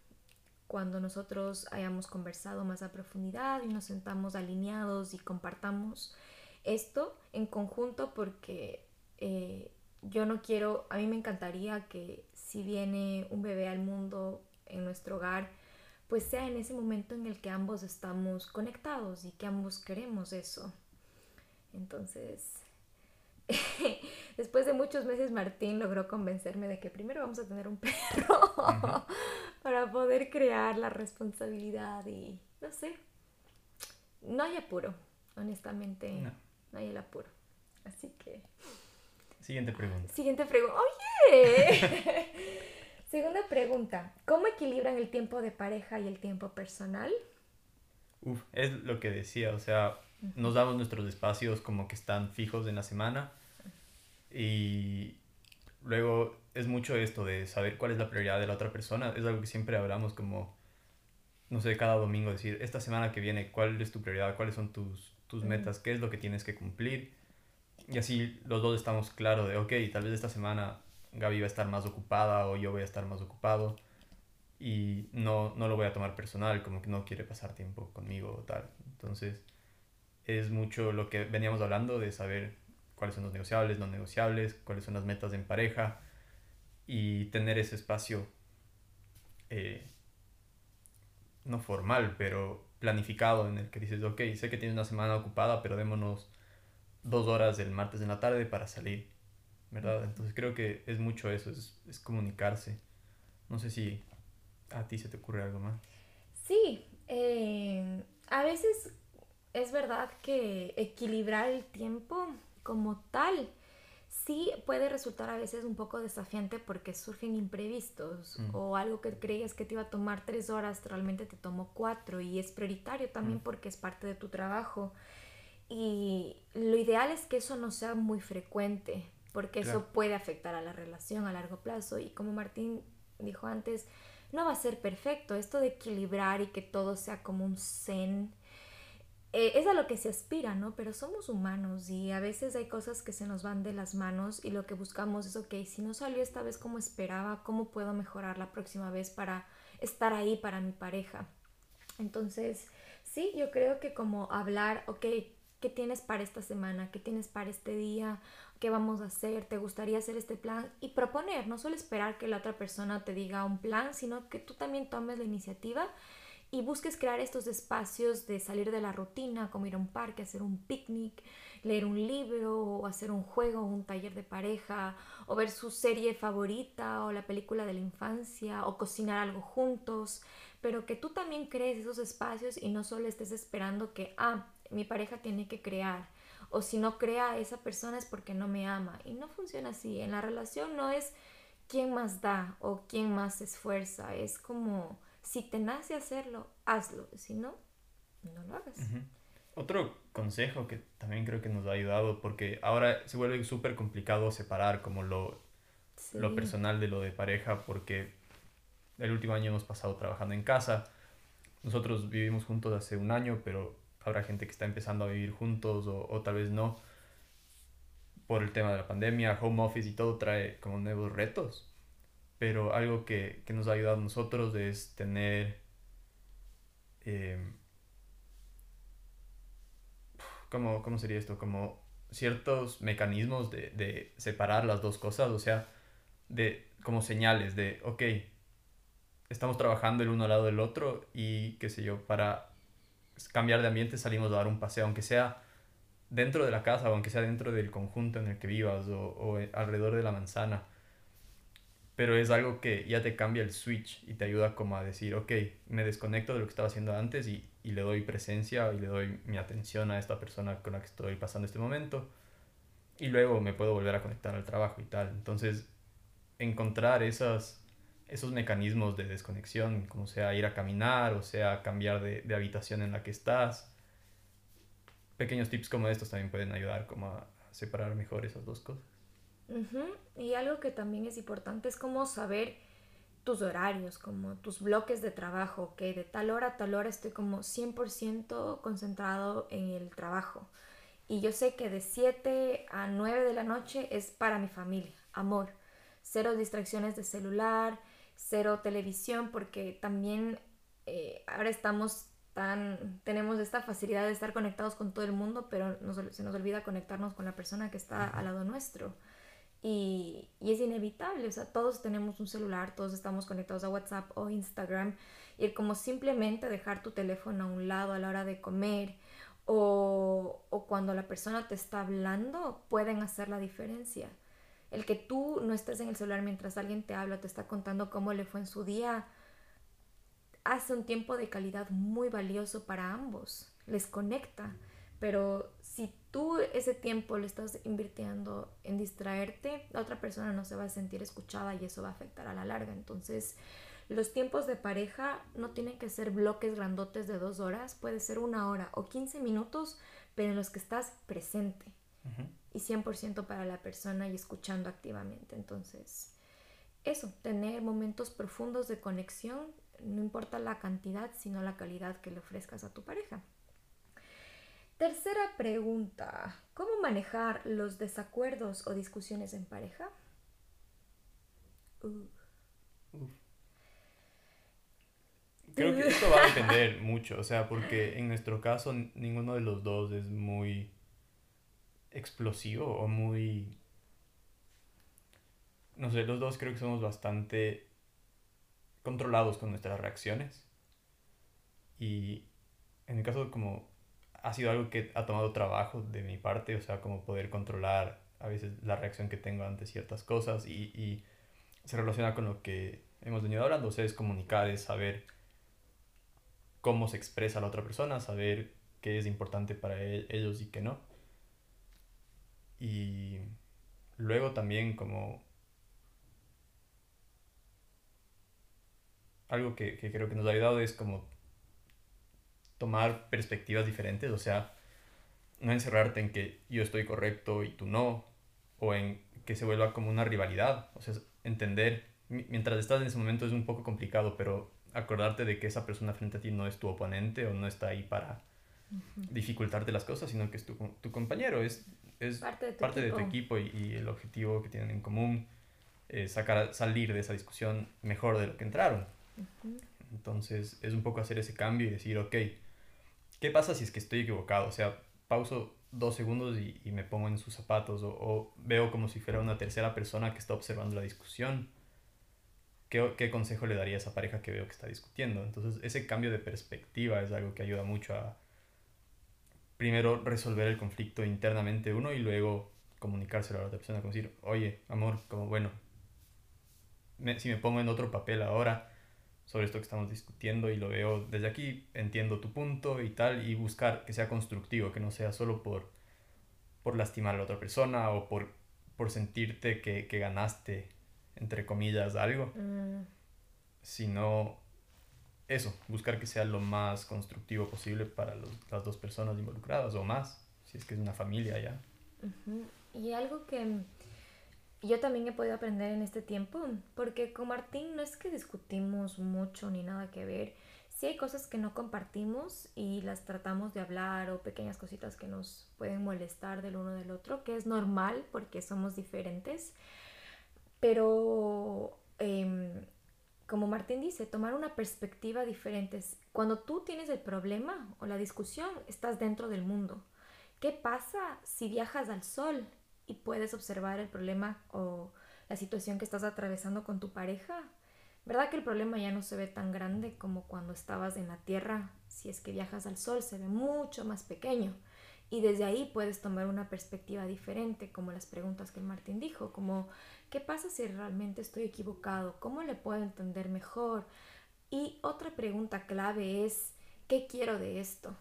cuando nosotros hayamos conversado más a profundidad y nos sentamos alineados y compartamos esto en conjunto porque eh, yo no quiero, a mí me encantaría que si viene un bebé al mundo en nuestro hogar, pues sea en ese momento en el que ambos estamos conectados y que ambos queremos eso. Entonces, <laughs> después de muchos meses Martín logró convencerme de que primero vamos a tener un perro <laughs> para poder crear la responsabilidad y no sé, no hay apuro, honestamente, no, hay el apuro. Así que... Siguiente pregunta. Siguiente pregunta. Oye. <laughs> Segunda pregunta. ¿Cómo equilibran el tiempo de pareja y el tiempo personal? Uf, es lo que decía, o sea, nos damos nuestros espacios como que están fijos en la semana y luego es mucho esto de saber cuál es la prioridad de la otra persona. Es algo que siempre hablamos como, no sé, cada domingo decir, esta semana que viene, ¿cuál es tu prioridad? ¿Cuáles son tus, tus metas? ¿Qué es lo que tienes que cumplir? Y así los dos estamos claros de, ok, tal vez esta semana Gaby va a estar más ocupada o yo voy a estar más ocupado y no, no lo voy a tomar personal, como que no quiere pasar tiempo conmigo o tal. Entonces, es mucho lo que veníamos hablando de saber cuáles son los negociables, no negociables, cuáles son las metas en pareja y tener ese espacio eh, no formal, pero planificado en el que dices, ok, sé que tienes una semana ocupada, pero démonos dos horas el martes en la tarde para salir, ¿verdad? Entonces creo que es mucho eso, es, es comunicarse. No sé si a ti se te ocurre algo más. Sí, eh, a veces es verdad que equilibrar el tiempo como tal sí puede resultar a veces un poco desafiante porque surgen imprevistos mm. o algo que creías que te iba a tomar tres horas realmente te tomó cuatro y es prioritario también mm. porque es parte de tu trabajo y lo ideal es que eso no sea muy frecuente porque eso puede afectar a la relación a largo plazo y como Martín dijo antes no va a ser perfecto esto de equilibrar y que todo sea como un zen eh, es a lo que se aspira, ¿no? Pero somos humanos y a veces hay cosas que se nos van de las manos y lo que buscamos es, ok, si no salió esta vez como esperaba, ¿cómo puedo mejorar la próxima vez para estar ahí para mi pareja? Entonces, sí, yo creo que como hablar, ok, ¿qué tienes para esta semana? ¿Qué tienes para este día? ¿Qué vamos a hacer? ¿Te gustaría hacer este plan? Y proponer, no solo esperar que la otra persona te diga un plan, sino que tú también tomes la iniciativa y busques crear estos espacios de salir de la rutina, como ir a un parque, hacer un picnic, leer un libro o hacer un juego, un taller de pareja, o ver su serie favorita o la película de la infancia, o cocinar algo juntos, pero que tú también crees esos espacios y no solo estés esperando que, ah, mi pareja tiene que crear, o si no crea esa persona es porque no me ama. Y no funciona así. En la relación no es quién más da o quién más se esfuerza, es como si te nace hacerlo, hazlo. Si no, no lo hagas. Otro consejo que también creo que nos ha ayudado, porque ahora se vuelve súper complicado separar como lo, lo personal de lo de pareja, porque el último año hemos pasado trabajando en casa. Nosotros vivimos juntos hace un año, pero habrá gente que está empezando a vivir juntos o, o tal vez no. Por el tema de la pandemia, home office y todo trae como nuevos retos pero algo que, que nos ha ayudado a nosotros es tener eh, ¿cómo, ¿cómo, sería esto? Como ciertos mecanismos de, de, separar las dos cosas, o sea, de como señales de, ok, estamos trabajando el uno al lado del otro y qué sé yo, para cambiar de ambiente, salimos a dar un paseo, aunque sea dentro de la casa o aunque sea dentro del conjunto en el que vivas o, o alrededor de la manzana. Pero es algo que ya te cambia el switch y te ayuda como a decir, ok, me desconecto de lo que estaba haciendo antes y, y le doy presencia y le doy mi atención a esta persona con la que estoy pasando este momento. Y luego me puedo volver a conectar al trabajo y tal. Entonces, encontrar esas, esos mecanismos de desconexión, como sea ir a caminar o sea cambiar de, habitación en la que estás, pequeños tips como estos también pueden ayudar como a separar mejor esas dos cosas. Y algo que también es importante es como saber tus horarios, como tus bloques de trabajo, que de tal hora a tal hora estoy como 100% concentrado en el trabajo. Y yo sé que de 7 a 9 de la noche es para mi familia, amor. Cero distracciones de celular, cero televisión, porque también eh, ahora estamos tan, tenemos esta facilidad de estar conectados con todo el mundo, pero se nos olvida conectarnos con la persona que está al lado nuestro. Y, y, es inevitable, o sea, todos tenemos un celular, todos estamos conectados a WhatsApp o Instagram, y como simplemente dejar tu teléfono a un lado a la hora de comer o, o cuando la persona te está hablando pueden hacer la diferencia. El que tú no estés en el celular mientras alguien te habla, te está contando cómo le fue en su día, hace un tiempo de calidad muy valioso para ambos, les conecta. Pero si tú ese tiempo lo estás invirtiendo en distraerte, la otra persona no se va a sentir escuchada y eso va a afectar a la larga. Entonces, los tiempos de pareja no tienen que ser bloques grandotes de dos horas, puede ser una hora o 15 minutos, pero en los que estás presente y 100% para la persona y escuchando activamente. Entonces, eso, tener momentos profundos de conexión, no importa la cantidad, sino la calidad que le ofrezcas a tu pareja. Tercera pregunta, ¿cómo manejar los desacuerdos o discusiones en pareja? Uh. <laughs> Creo que esto va a depender mucho, o sea, porque en nuestro caso ninguno de los dos es muy explosivo o muy... No sé, los dos creo que somos bastante controlados con nuestras reacciones. Y en el caso como ha sido algo que ha tomado trabajo de mi parte, o sea, como poder controlar a veces la reacción que tengo ante ciertas cosas y, y se relaciona con lo que hemos venido hablando, o sea, es comunicar, es saber cómo se expresa la otra persona, saber qué es importante para e-, ellos y qué no. Y luego también como algo que, que creo que nos ha ayudado es como tomar perspectivas diferentes, o sea, no encerrarte en que yo estoy correcto y tú no, o en que se vuelva como una rivalidad, o sea, entender, mientras estás en ese momento es un poco complicado, pero acordarte de que esa persona frente a ti no es tu oponente o no está ahí para dificultarte las cosas, sino que es tu, tu compañero, es, es parte de tu parte equipo, de tu equipo y, y, el objetivo que tienen en común, es sacar, salir de esa discusión mejor de lo que entraron. Entonces es un poco hacer ese cambio y decir, ok, ¿qué pasa si es que estoy equivocado? O sea, pauso dos segundos y, y me pongo en sus zapatos o, o, veo como si fuera una tercera persona que está observando la discusión. ¿Qué, ¿Qué, consejo le daría a esa pareja que veo que está discutiendo? Entonces, ese cambio de perspectiva es algo que ayuda mucho a, primero, resolver el conflicto internamente uno y luego comunicárselo a la otra persona, como decir, oye, amor, como bueno, me, si me pongo en otro papel ahora, sobre esto que estamos discutiendo y lo veo desde aquí, entiendo tu punto y tal, y buscar que sea constructivo, que no sea solo por, por lastimar a la otra persona o por, por sentirte que, que ganaste, entre comillas, algo, mm. sino eso, buscar que sea lo más constructivo posible para los, las dos personas involucradas o más, si es que es una familia ya. Y algo que yo también he podido aprender en este tiempo, porque con Martín no es que discutimos mucho ni nada que ver. Sí hay cosas que no compartimos y las tratamos de hablar o pequeñas cositas que nos pueden molestar del uno del otro, que es normal porque somos diferentes. Pero eh, como Martín dice, tomar una perspectiva diferente. Cuando tú tienes el problema o la discusión, estás dentro del mundo. ¿Qué pasa si viajas al sol y puedes observar el problema o la situación que estás atravesando con tu pareja ¿Verdad que el problema ya no se ve tan grande como cuando estabas en la Tierra? Si es que viajas al Sol, se ve mucho más pequeño. Y desde ahí puedes tomar una perspectiva diferente, como las preguntas que Martín dijo, como ¿qué pasa si realmente estoy equivocado? ¿Cómo le puedo entender mejor? Y otra pregunta clave es ¿qué quiero de esto?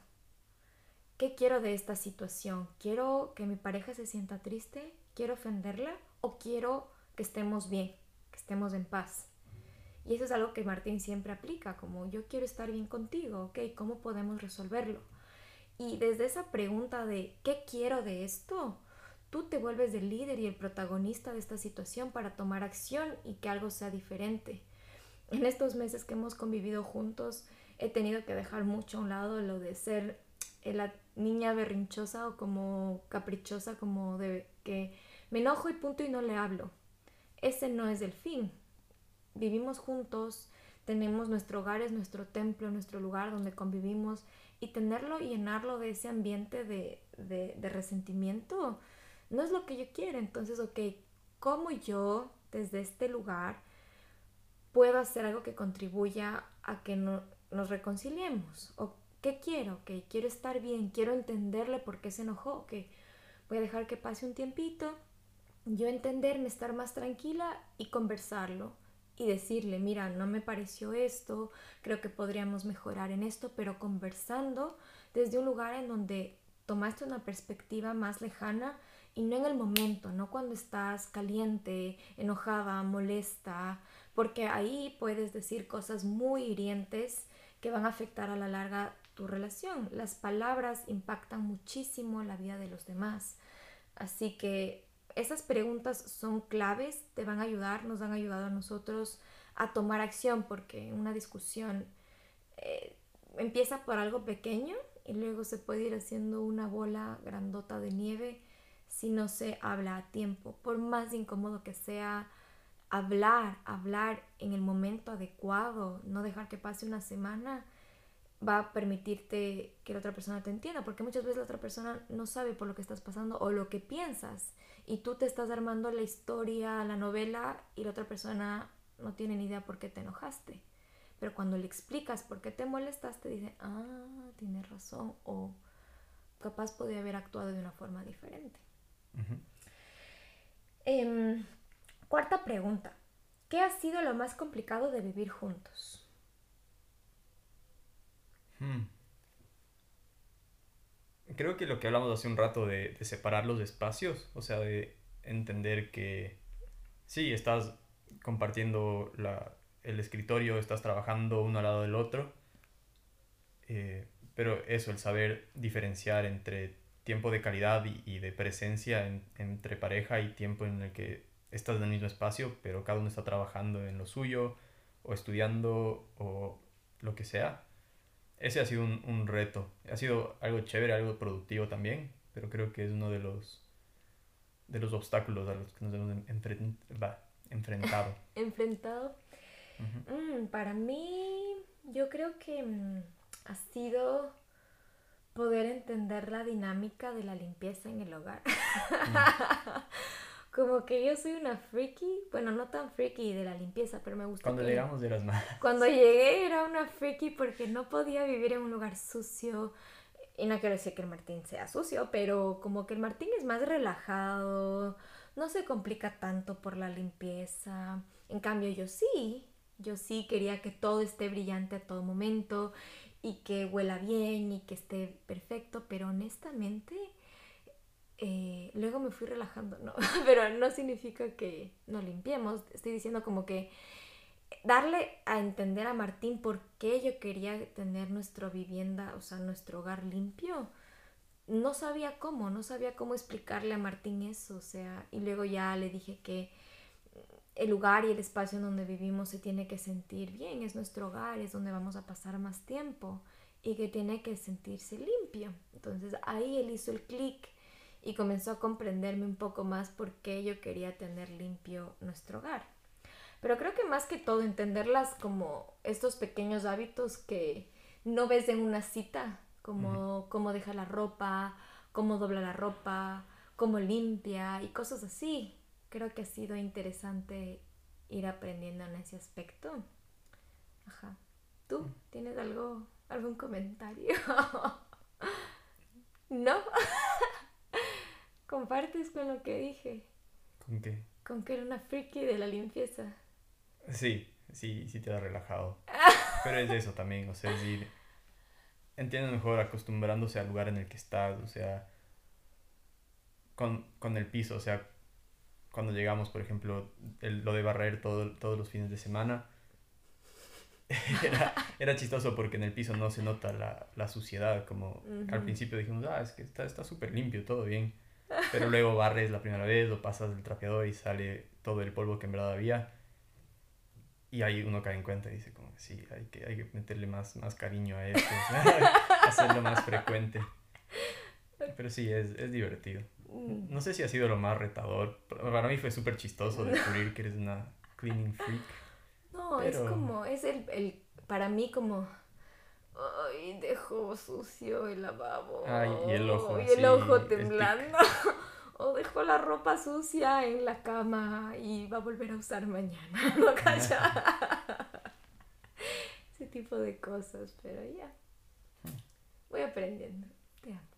¿Qué quiero de esta situación? ¿Quiero que mi pareja se sienta triste? ¿Quiero ofenderla? ¿O quiero que estemos bien, que estemos en paz? Y eso es algo que Martín siempre aplica, como yo quiero estar bien contigo, ¿ok? ¿Cómo podemos resolverlo? Y desde esa pregunta de ¿qué quiero de esto? Tú te vuelves el líder y el protagonista de esta situación para tomar acción y que algo sea diferente. En estos meses que hemos convivido juntos, he tenido que dejar mucho a un lado lo de ser la niña berrinchosa o como caprichosa, como de que me enojo y punto y no le hablo. Ese no es el fin vivimos juntos, tenemos nuestro hogar, es nuestro templo, nuestro lugar donde convivimos y tenerlo llenarlo de ese ambiente de, de, resentimiento no es lo que yo quiero. Entonces, ok, ¿cómo yo desde este lugar puedo hacer algo que contribuya a que no, nos reconciliemos? ¿O qué quiero? Que quiero estar bien, quiero entenderle por qué se enojó, que voy a dejar que pase un tiempito, yo entenderme, estar más tranquila y conversarlo y decirle, mira, no me pareció esto, creo que podríamos mejorar en esto, pero conversando desde un lugar en donde tomaste una perspectiva más lejana y no en el momento, no cuando estás caliente, enojada, molesta, porque ahí puedes decir cosas muy hirientes que van a afectar a la larga tu relación. Las palabras impactan muchísimo la vida de los demás. Así que esas preguntas son claves, te van a ayudar, nos han ayudado a nosotros a tomar acción porque una discusión eh, empieza por algo pequeño y luego se puede ir haciendo una bola grandota de nieve si no se habla a tiempo. Por más incómodo que sea hablar, hablar en el momento adecuado, no dejar que pase una semana, va a permitirte que la otra persona te entienda, porque muchas veces la otra persona no sabe por lo que estás pasando o lo que piensas y tú te estás armando la historia, la novela y la otra persona no tiene ni idea por qué te enojaste. Pero cuando le explicas por qué te molestaste, dice, ah, tienes razón o capaz podría haber actuado de una forma diferente. Em, cuarta pregunta. ¿Qué ha sido lo más complicado de vivir juntos? Hmm. Creo que lo que hablamos hace un rato de, separar los espacios, o sea, de entender que sí, estás compartiendo el escritorio, estás trabajando uno al lado del otro, eh, pero eso, el saber diferenciar entre tiempo de calidad y, de presencia entre pareja y tiempo en el que estás en el mismo espacio, pero cada uno está trabajando en lo suyo o estudiando o lo que sea ese ha sido un, reto. Ha sido algo chévere, algo productivo también, pero creo que es uno de los, de los obstáculos a los que nos hemos enfrentado. <laughs> ¿Enfrentado? Mm, para mí, yo creo que mm, ha sido poder entender la dinámica de la limpieza en el hogar. <laughs> como que yo soy una freaky, bueno, no tan freaky de la limpieza, pero me gusta. Cuando llegamos de las manos. Cuando llegué era una freaky porque no podía vivir en un lugar sucio. Y no quiero decir que el Martín sea sucio, pero como que el Martín es más relajado, no se complica tanto por la limpieza. En cambio, yo sí, yo sí quería que todo esté brillante a todo momento y que huela bien y que esté perfecto, pero honestamente eh, luego me fui relajando, no, <laughs> pero no significa que no limpiemos, estoy diciendo como que darle a entender a Martín por qué yo quería tener nuestra vivienda, o sea, nuestro hogar limpio. No sabía cómo, no sabía cómo explicarle a Martín eso, o sea, y luego ya le dije que el lugar y el espacio en donde vivimos se tiene que sentir bien, es nuestro hogar, es donde vamos a pasar más tiempo y que tiene que sentirse limpio. Entonces ahí él hizo el clic y comenzó a comprenderme un poco más por qué yo quería tener limpio nuestro hogar. Pero creo que más que todo entenderlas como estos pequeños hábitos que no ves en una cita, como cómo deja la ropa, cómo dobla la ropa, cómo limpia y cosas así. Creo que ha sido interesante ir aprendiendo en ese aspecto. Ajá. ¿Tú tienes algo, algún comentario? <laughs> ¿No? <laughs> ¿Compartes con lo que dije? ¿Con qué? Con que era una friki de la limpieza. Sí, sí, sí te ha relajado. <laughs> Pero es eso también, o sea, es ir... Entiendo mejor acostumbrándose al lugar en el que estás, o sea, con, con el piso, o sea, cuando llegamos, por ejemplo, el, lo de barrer todo, todos los fines de semana, <laughs> era, era, chistoso porque en el piso no se nota la, la suciedad, como al principio dijimos, ah, es que está súper limpio, todo bien, pero luego barres la primera vez, lo pasas del trapeador y sale todo el polvo que en verdad había, y ahí uno cae en cuenta y dice, como, sí, hay que, hay que meterle más, más cariño a esto, <laughs> hacerlo más frecuente. <laughs> Pero sí, es, es divertido. Mm. No sé si ha sido lo más retador. Para mí fue súper chistoso <laughs> descubrir que eres una cleaning freak. No, es como, es el, el, para mí como, ay, dejó sucio el lavabo. Ay, y el ojo. Y el ojo temblando. <laughs> o dejó la ropa sucia en la cama y va a volver a usar mañana. <laughs> No calla. Ese tipo de cosas, pero ya. Voy aprendiendo. Te amo.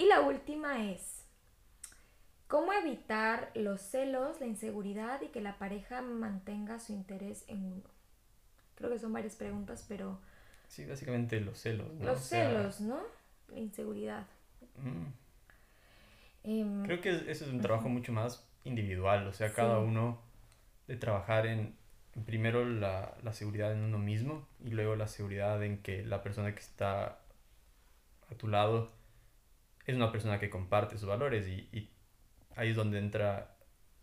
Y la última es, ¿cómo evitar los celos, la inseguridad y que la pareja mantenga su interés en uno? Creo que son varias preguntas, pero... Sí, básicamente los celos. ¿no? Los celos, ¿no? La inseguridad. Mm. Em, Creo que eso es un trabajo mucho más individual, o sea, cada uno de trabajar en, primero la, la, seguridad en uno mismo y luego la seguridad en que la persona que está a tu lado es una persona que comparte sus valores y, ahí es donde entra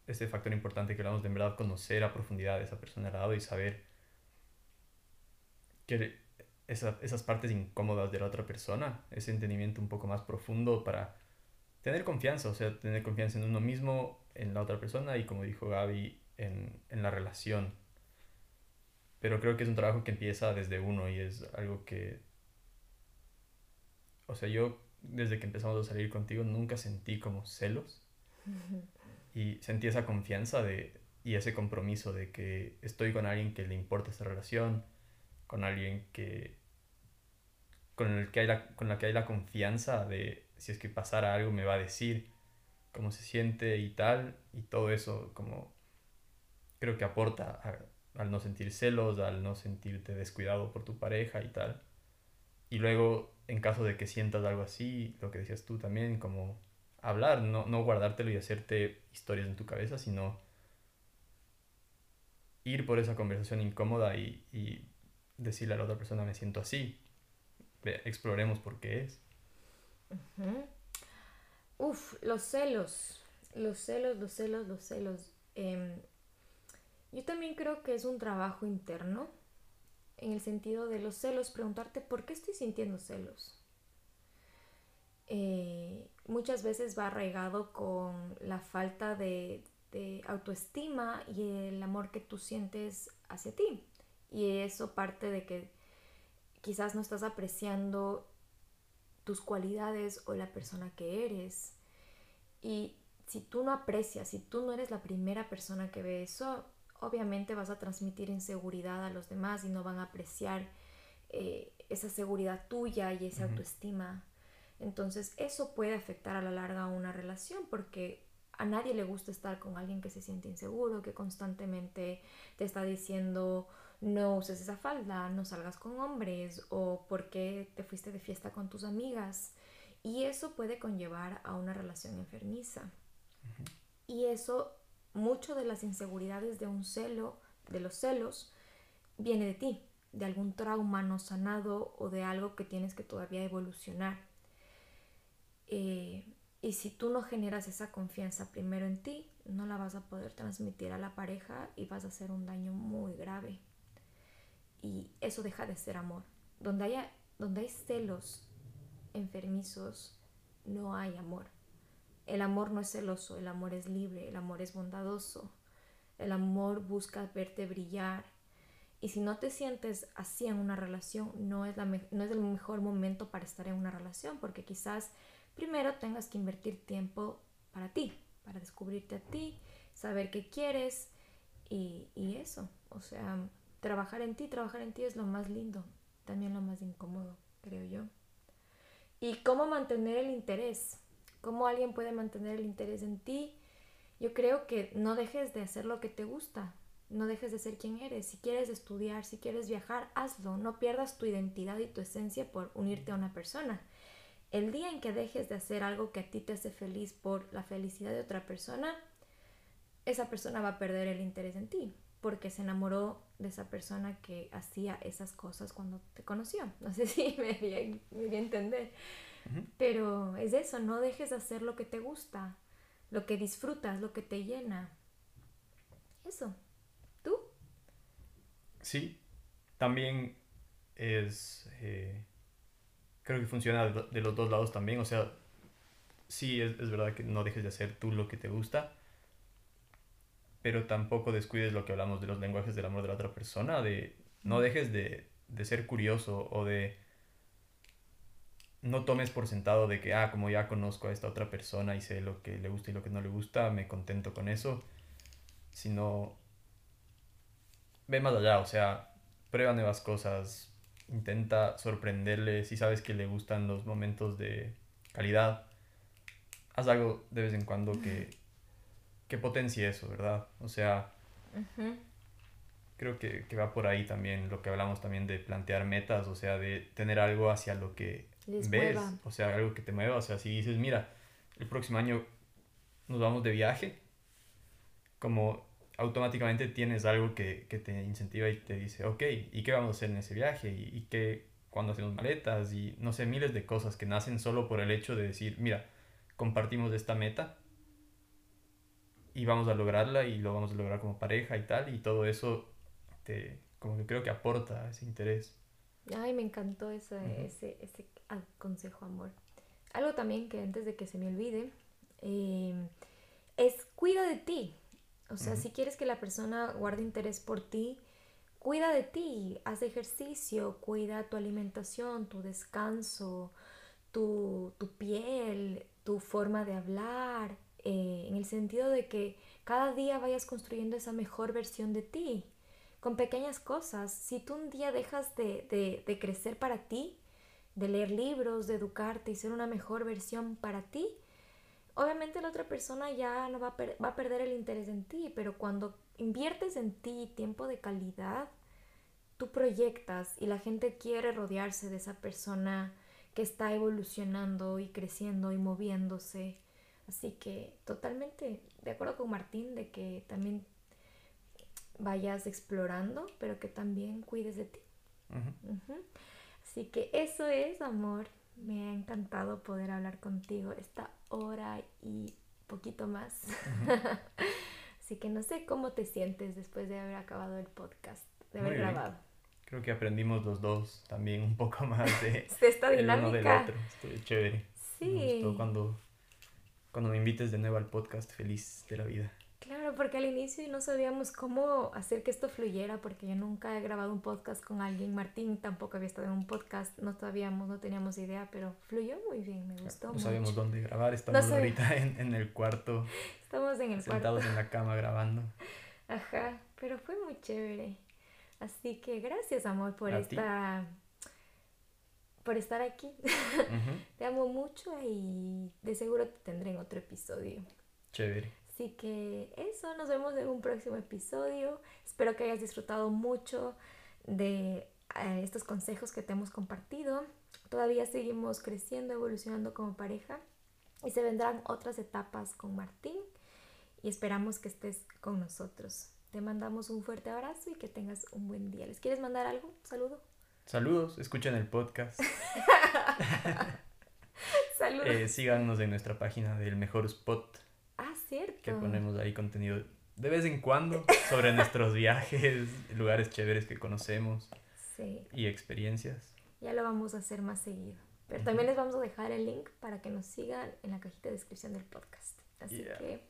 ese factor importante que hablamos de en verdad conocer a profundidad a esa persona al lado y saber que esa, esas partes incómodas de la otra persona, ese entendimiento un poco más profundo para tener confianza, o sea, tener confianza en uno mismo, en la otra persona y como dijo Gaby, en, en la relación. Pero creo que es un trabajo que empieza desde uno y es algo que... O sea, yo desde que empezamos a salir contigo nunca sentí como celos y sentí esa confianza de, y ese compromiso de que estoy con alguien que le importa esta relación, con alguien que con el que hay la, con la que hay la confianza de si es que pasara algo me va a decir cómo se siente y tal y todo eso como creo que aporta al no sentir celos, al no sentirte descuidado por tu pareja y tal. Y luego en caso de que sientas algo así, lo que decías tú también, como hablar, no, no guardártelo y hacerte historias en tu cabeza, sino ir por esa conversación incómoda y, y decirle a la otra persona, me siento así, exploremos por qué es. Uf, los celos, los celos, los celos, los celos. Em, yo también creo que es un trabajo interno en el sentido de los celos, preguntarte por qué estoy sintiendo celos. Eh, muchas veces va arraigado con la falta de, autoestima y el amor que tú sientes hacia ti. Y eso parte de que quizás no estás apreciando tus cualidades o la persona que eres. Y si tú no aprecias, si tú no eres la primera persona que ve eso, obviamente vas a transmitir inseguridad a los demás y no van a apreciar eh, esa seguridad tuya y esa autoestima. Entonces eso puede afectar a la larga una relación porque a nadie le gusta estar con alguien que se siente inseguro, que constantemente te está diciendo no uses esa falda, no salgas con hombres o por qué te fuiste de fiesta con tus amigas. Y eso puede conllevar a una relación enfermiza. Y eso mucho de las inseguridades de un celo, de los celos, viene de ti, de algún trauma no sanado o de algo que tienes que todavía evolucionar. Eh, y si tú no generas esa confianza primero en ti, no la vas a poder transmitir a la pareja y vas a hacer un daño muy grave. Y eso deja de ser amor. Donde, haya, donde hay celos enfermizos, no hay amor. El amor no es celoso, el amor es libre, el amor es bondadoso, el amor busca verte brillar. Y si no te sientes así en una relación, no es, la no es el mejor momento para estar en una relación, porque quizás primero tengas que invertir tiempo para ti, para descubrirte a ti, saber qué quieres Y, y eso, o sea, trabajar en ti, trabajar en ti es lo más lindo, también lo más incómodo, creo yo. ¿Y cómo mantener el interés? ¿Cómo alguien puede mantener el interés en ti? Yo creo que no dejes de hacer lo que te gusta, no dejes de ser quien eres. Si quieres estudiar, si quieres viajar, hazlo. No pierdas tu identidad y tu esencia por unirte a una persona. El día en que dejes de hacer algo que a ti te hace feliz por la felicidad de otra persona, esa persona va a perder el interés en ti porque se enamoró de esa persona que hacía esas cosas cuando te conoció. <laughs> No sé si me voy a, entender. Pero es eso, no dejes de hacer lo que te gusta, lo que disfrutas, lo que te llena. Eso. ¿Tú? Sí, también es... Eh, creo que funciona de los dos lados también. O sea, sí, es, es verdad que no dejes de hacer tú lo que te gusta, pero tampoco descuides lo que hablamos de los lenguajes del amor de la otra persona, de no dejes de, de ser curioso o de no tomes por sentado de que, ah, como ya conozco a esta otra persona y sé lo que le gusta y lo que no le gusta, me contento con eso, sino ve más allá, o sea, prueba nuevas cosas, intenta sorprenderle, si sabes que le gustan los momentos de calidad, haz algo de vez en cuando que que potencie eso, ¿verdad? O sea, creo que, va por ahí también lo que hablamos también de plantear metas, o sea, de tener algo hacia lo que ves, o sea, algo que te mueva, o sea, si dices, mira, el próximo año nos vamos de viaje, como automáticamente tienes algo que, te incentiva y te dice, ok, ¿y qué vamos a hacer en ese viaje? ¿Y, y qué, cuándo hacemos maletas? Y no sé, miles de cosas que nacen solo por el hecho de decir, mira, compartimos esta meta y vamos a lograrla y lo vamos a lograr como pareja y tal, y todo eso te, como que creo que aporta ese interés. Ay, me encantó ese, ese, ese consejo, amor. Algo también que antes de que se me olvide, em, es cuida de ti. O sea, si quieres que la persona guarde interés por ti, cuida de ti, haz ejercicio, cuida tu alimentación, tu descanso, tu, tu piel, tu forma de hablar, eh, en el sentido de que cada día vayas construyendo esa mejor versión de ti, con pequeñas cosas. Si tú un día dejas de, de, crecer para ti, de leer libros, de educarte y ser una mejor versión para ti, obviamente la otra persona ya no va a, va a perder el interés en ti, pero cuando inviertes en ti tiempo de calidad, tú proyectas y la gente quiere rodearse de esa persona que está evolucionando y creciendo y moviéndose. Así que totalmente de acuerdo con Martín de que también vayas explorando, pero que también cuides de ti. Así que eso es, amor. Me ha encantado poder hablar contigo esta hora y poquito más. <laughs> Así que no sé cómo te sientes después de haber acabado el podcast, de haber grabado. Creo que aprendimos los dos también un poco más de <laughs> esta dinámica. El uno del otro. Estoy chévere. Sí. Me cuando cuando me invites de nuevo al podcast, feliz de la vida. Claro, porque al inicio no sabíamos cómo hacer que esto fluyera, porque yo nunca he grabado un podcast con alguien. Martín tampoco había estado en un podcast, no sabíamos, no teníamos idea, pero fluyó muy bien, me gustó. No sabíamos dónde grabar, estamos ahorita en, en, el cuarto. <laughs> Estamos en el sentados en la cama grabando. Ajá, pero fue muy chévere. Así que gracias, amor, por esta por estar aquí. <laughs> te amo mucho y de seguro te tendré en otro episodio. Chévere. Así que eso, nos vemos en un próximo episodio. Espero que hayas disfrutado mucho de eh, estos consejos que te hemos compartido. Todavía seguimos creciendo, evolucionando como pareja y se vendrán otras etapas con Martín y esperamos que estés con nosotros. Te mandamos un fuerte abrazo y que tengas un buen día. ¿Les quieres mandar algo? Un saludo. Saludos, escuchen el podcast. <laughs> Saludos. Eh, síganos en nuestra página del Mejor Spot. Cierto. Que ponemos ahí contenido de vez en cuando sobre nuestros viajes, lugares chéveres que conocemos. Sí. Y experiencias. Ya lo vamos a hacer más seguido. Pero también les vamos a dejar el link para que nos sigan en la cajita de descripción del podcast. Así que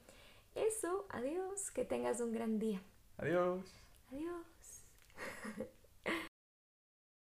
eso, adiós, que tengas un gran día. Adiós. Adiós. <laughs>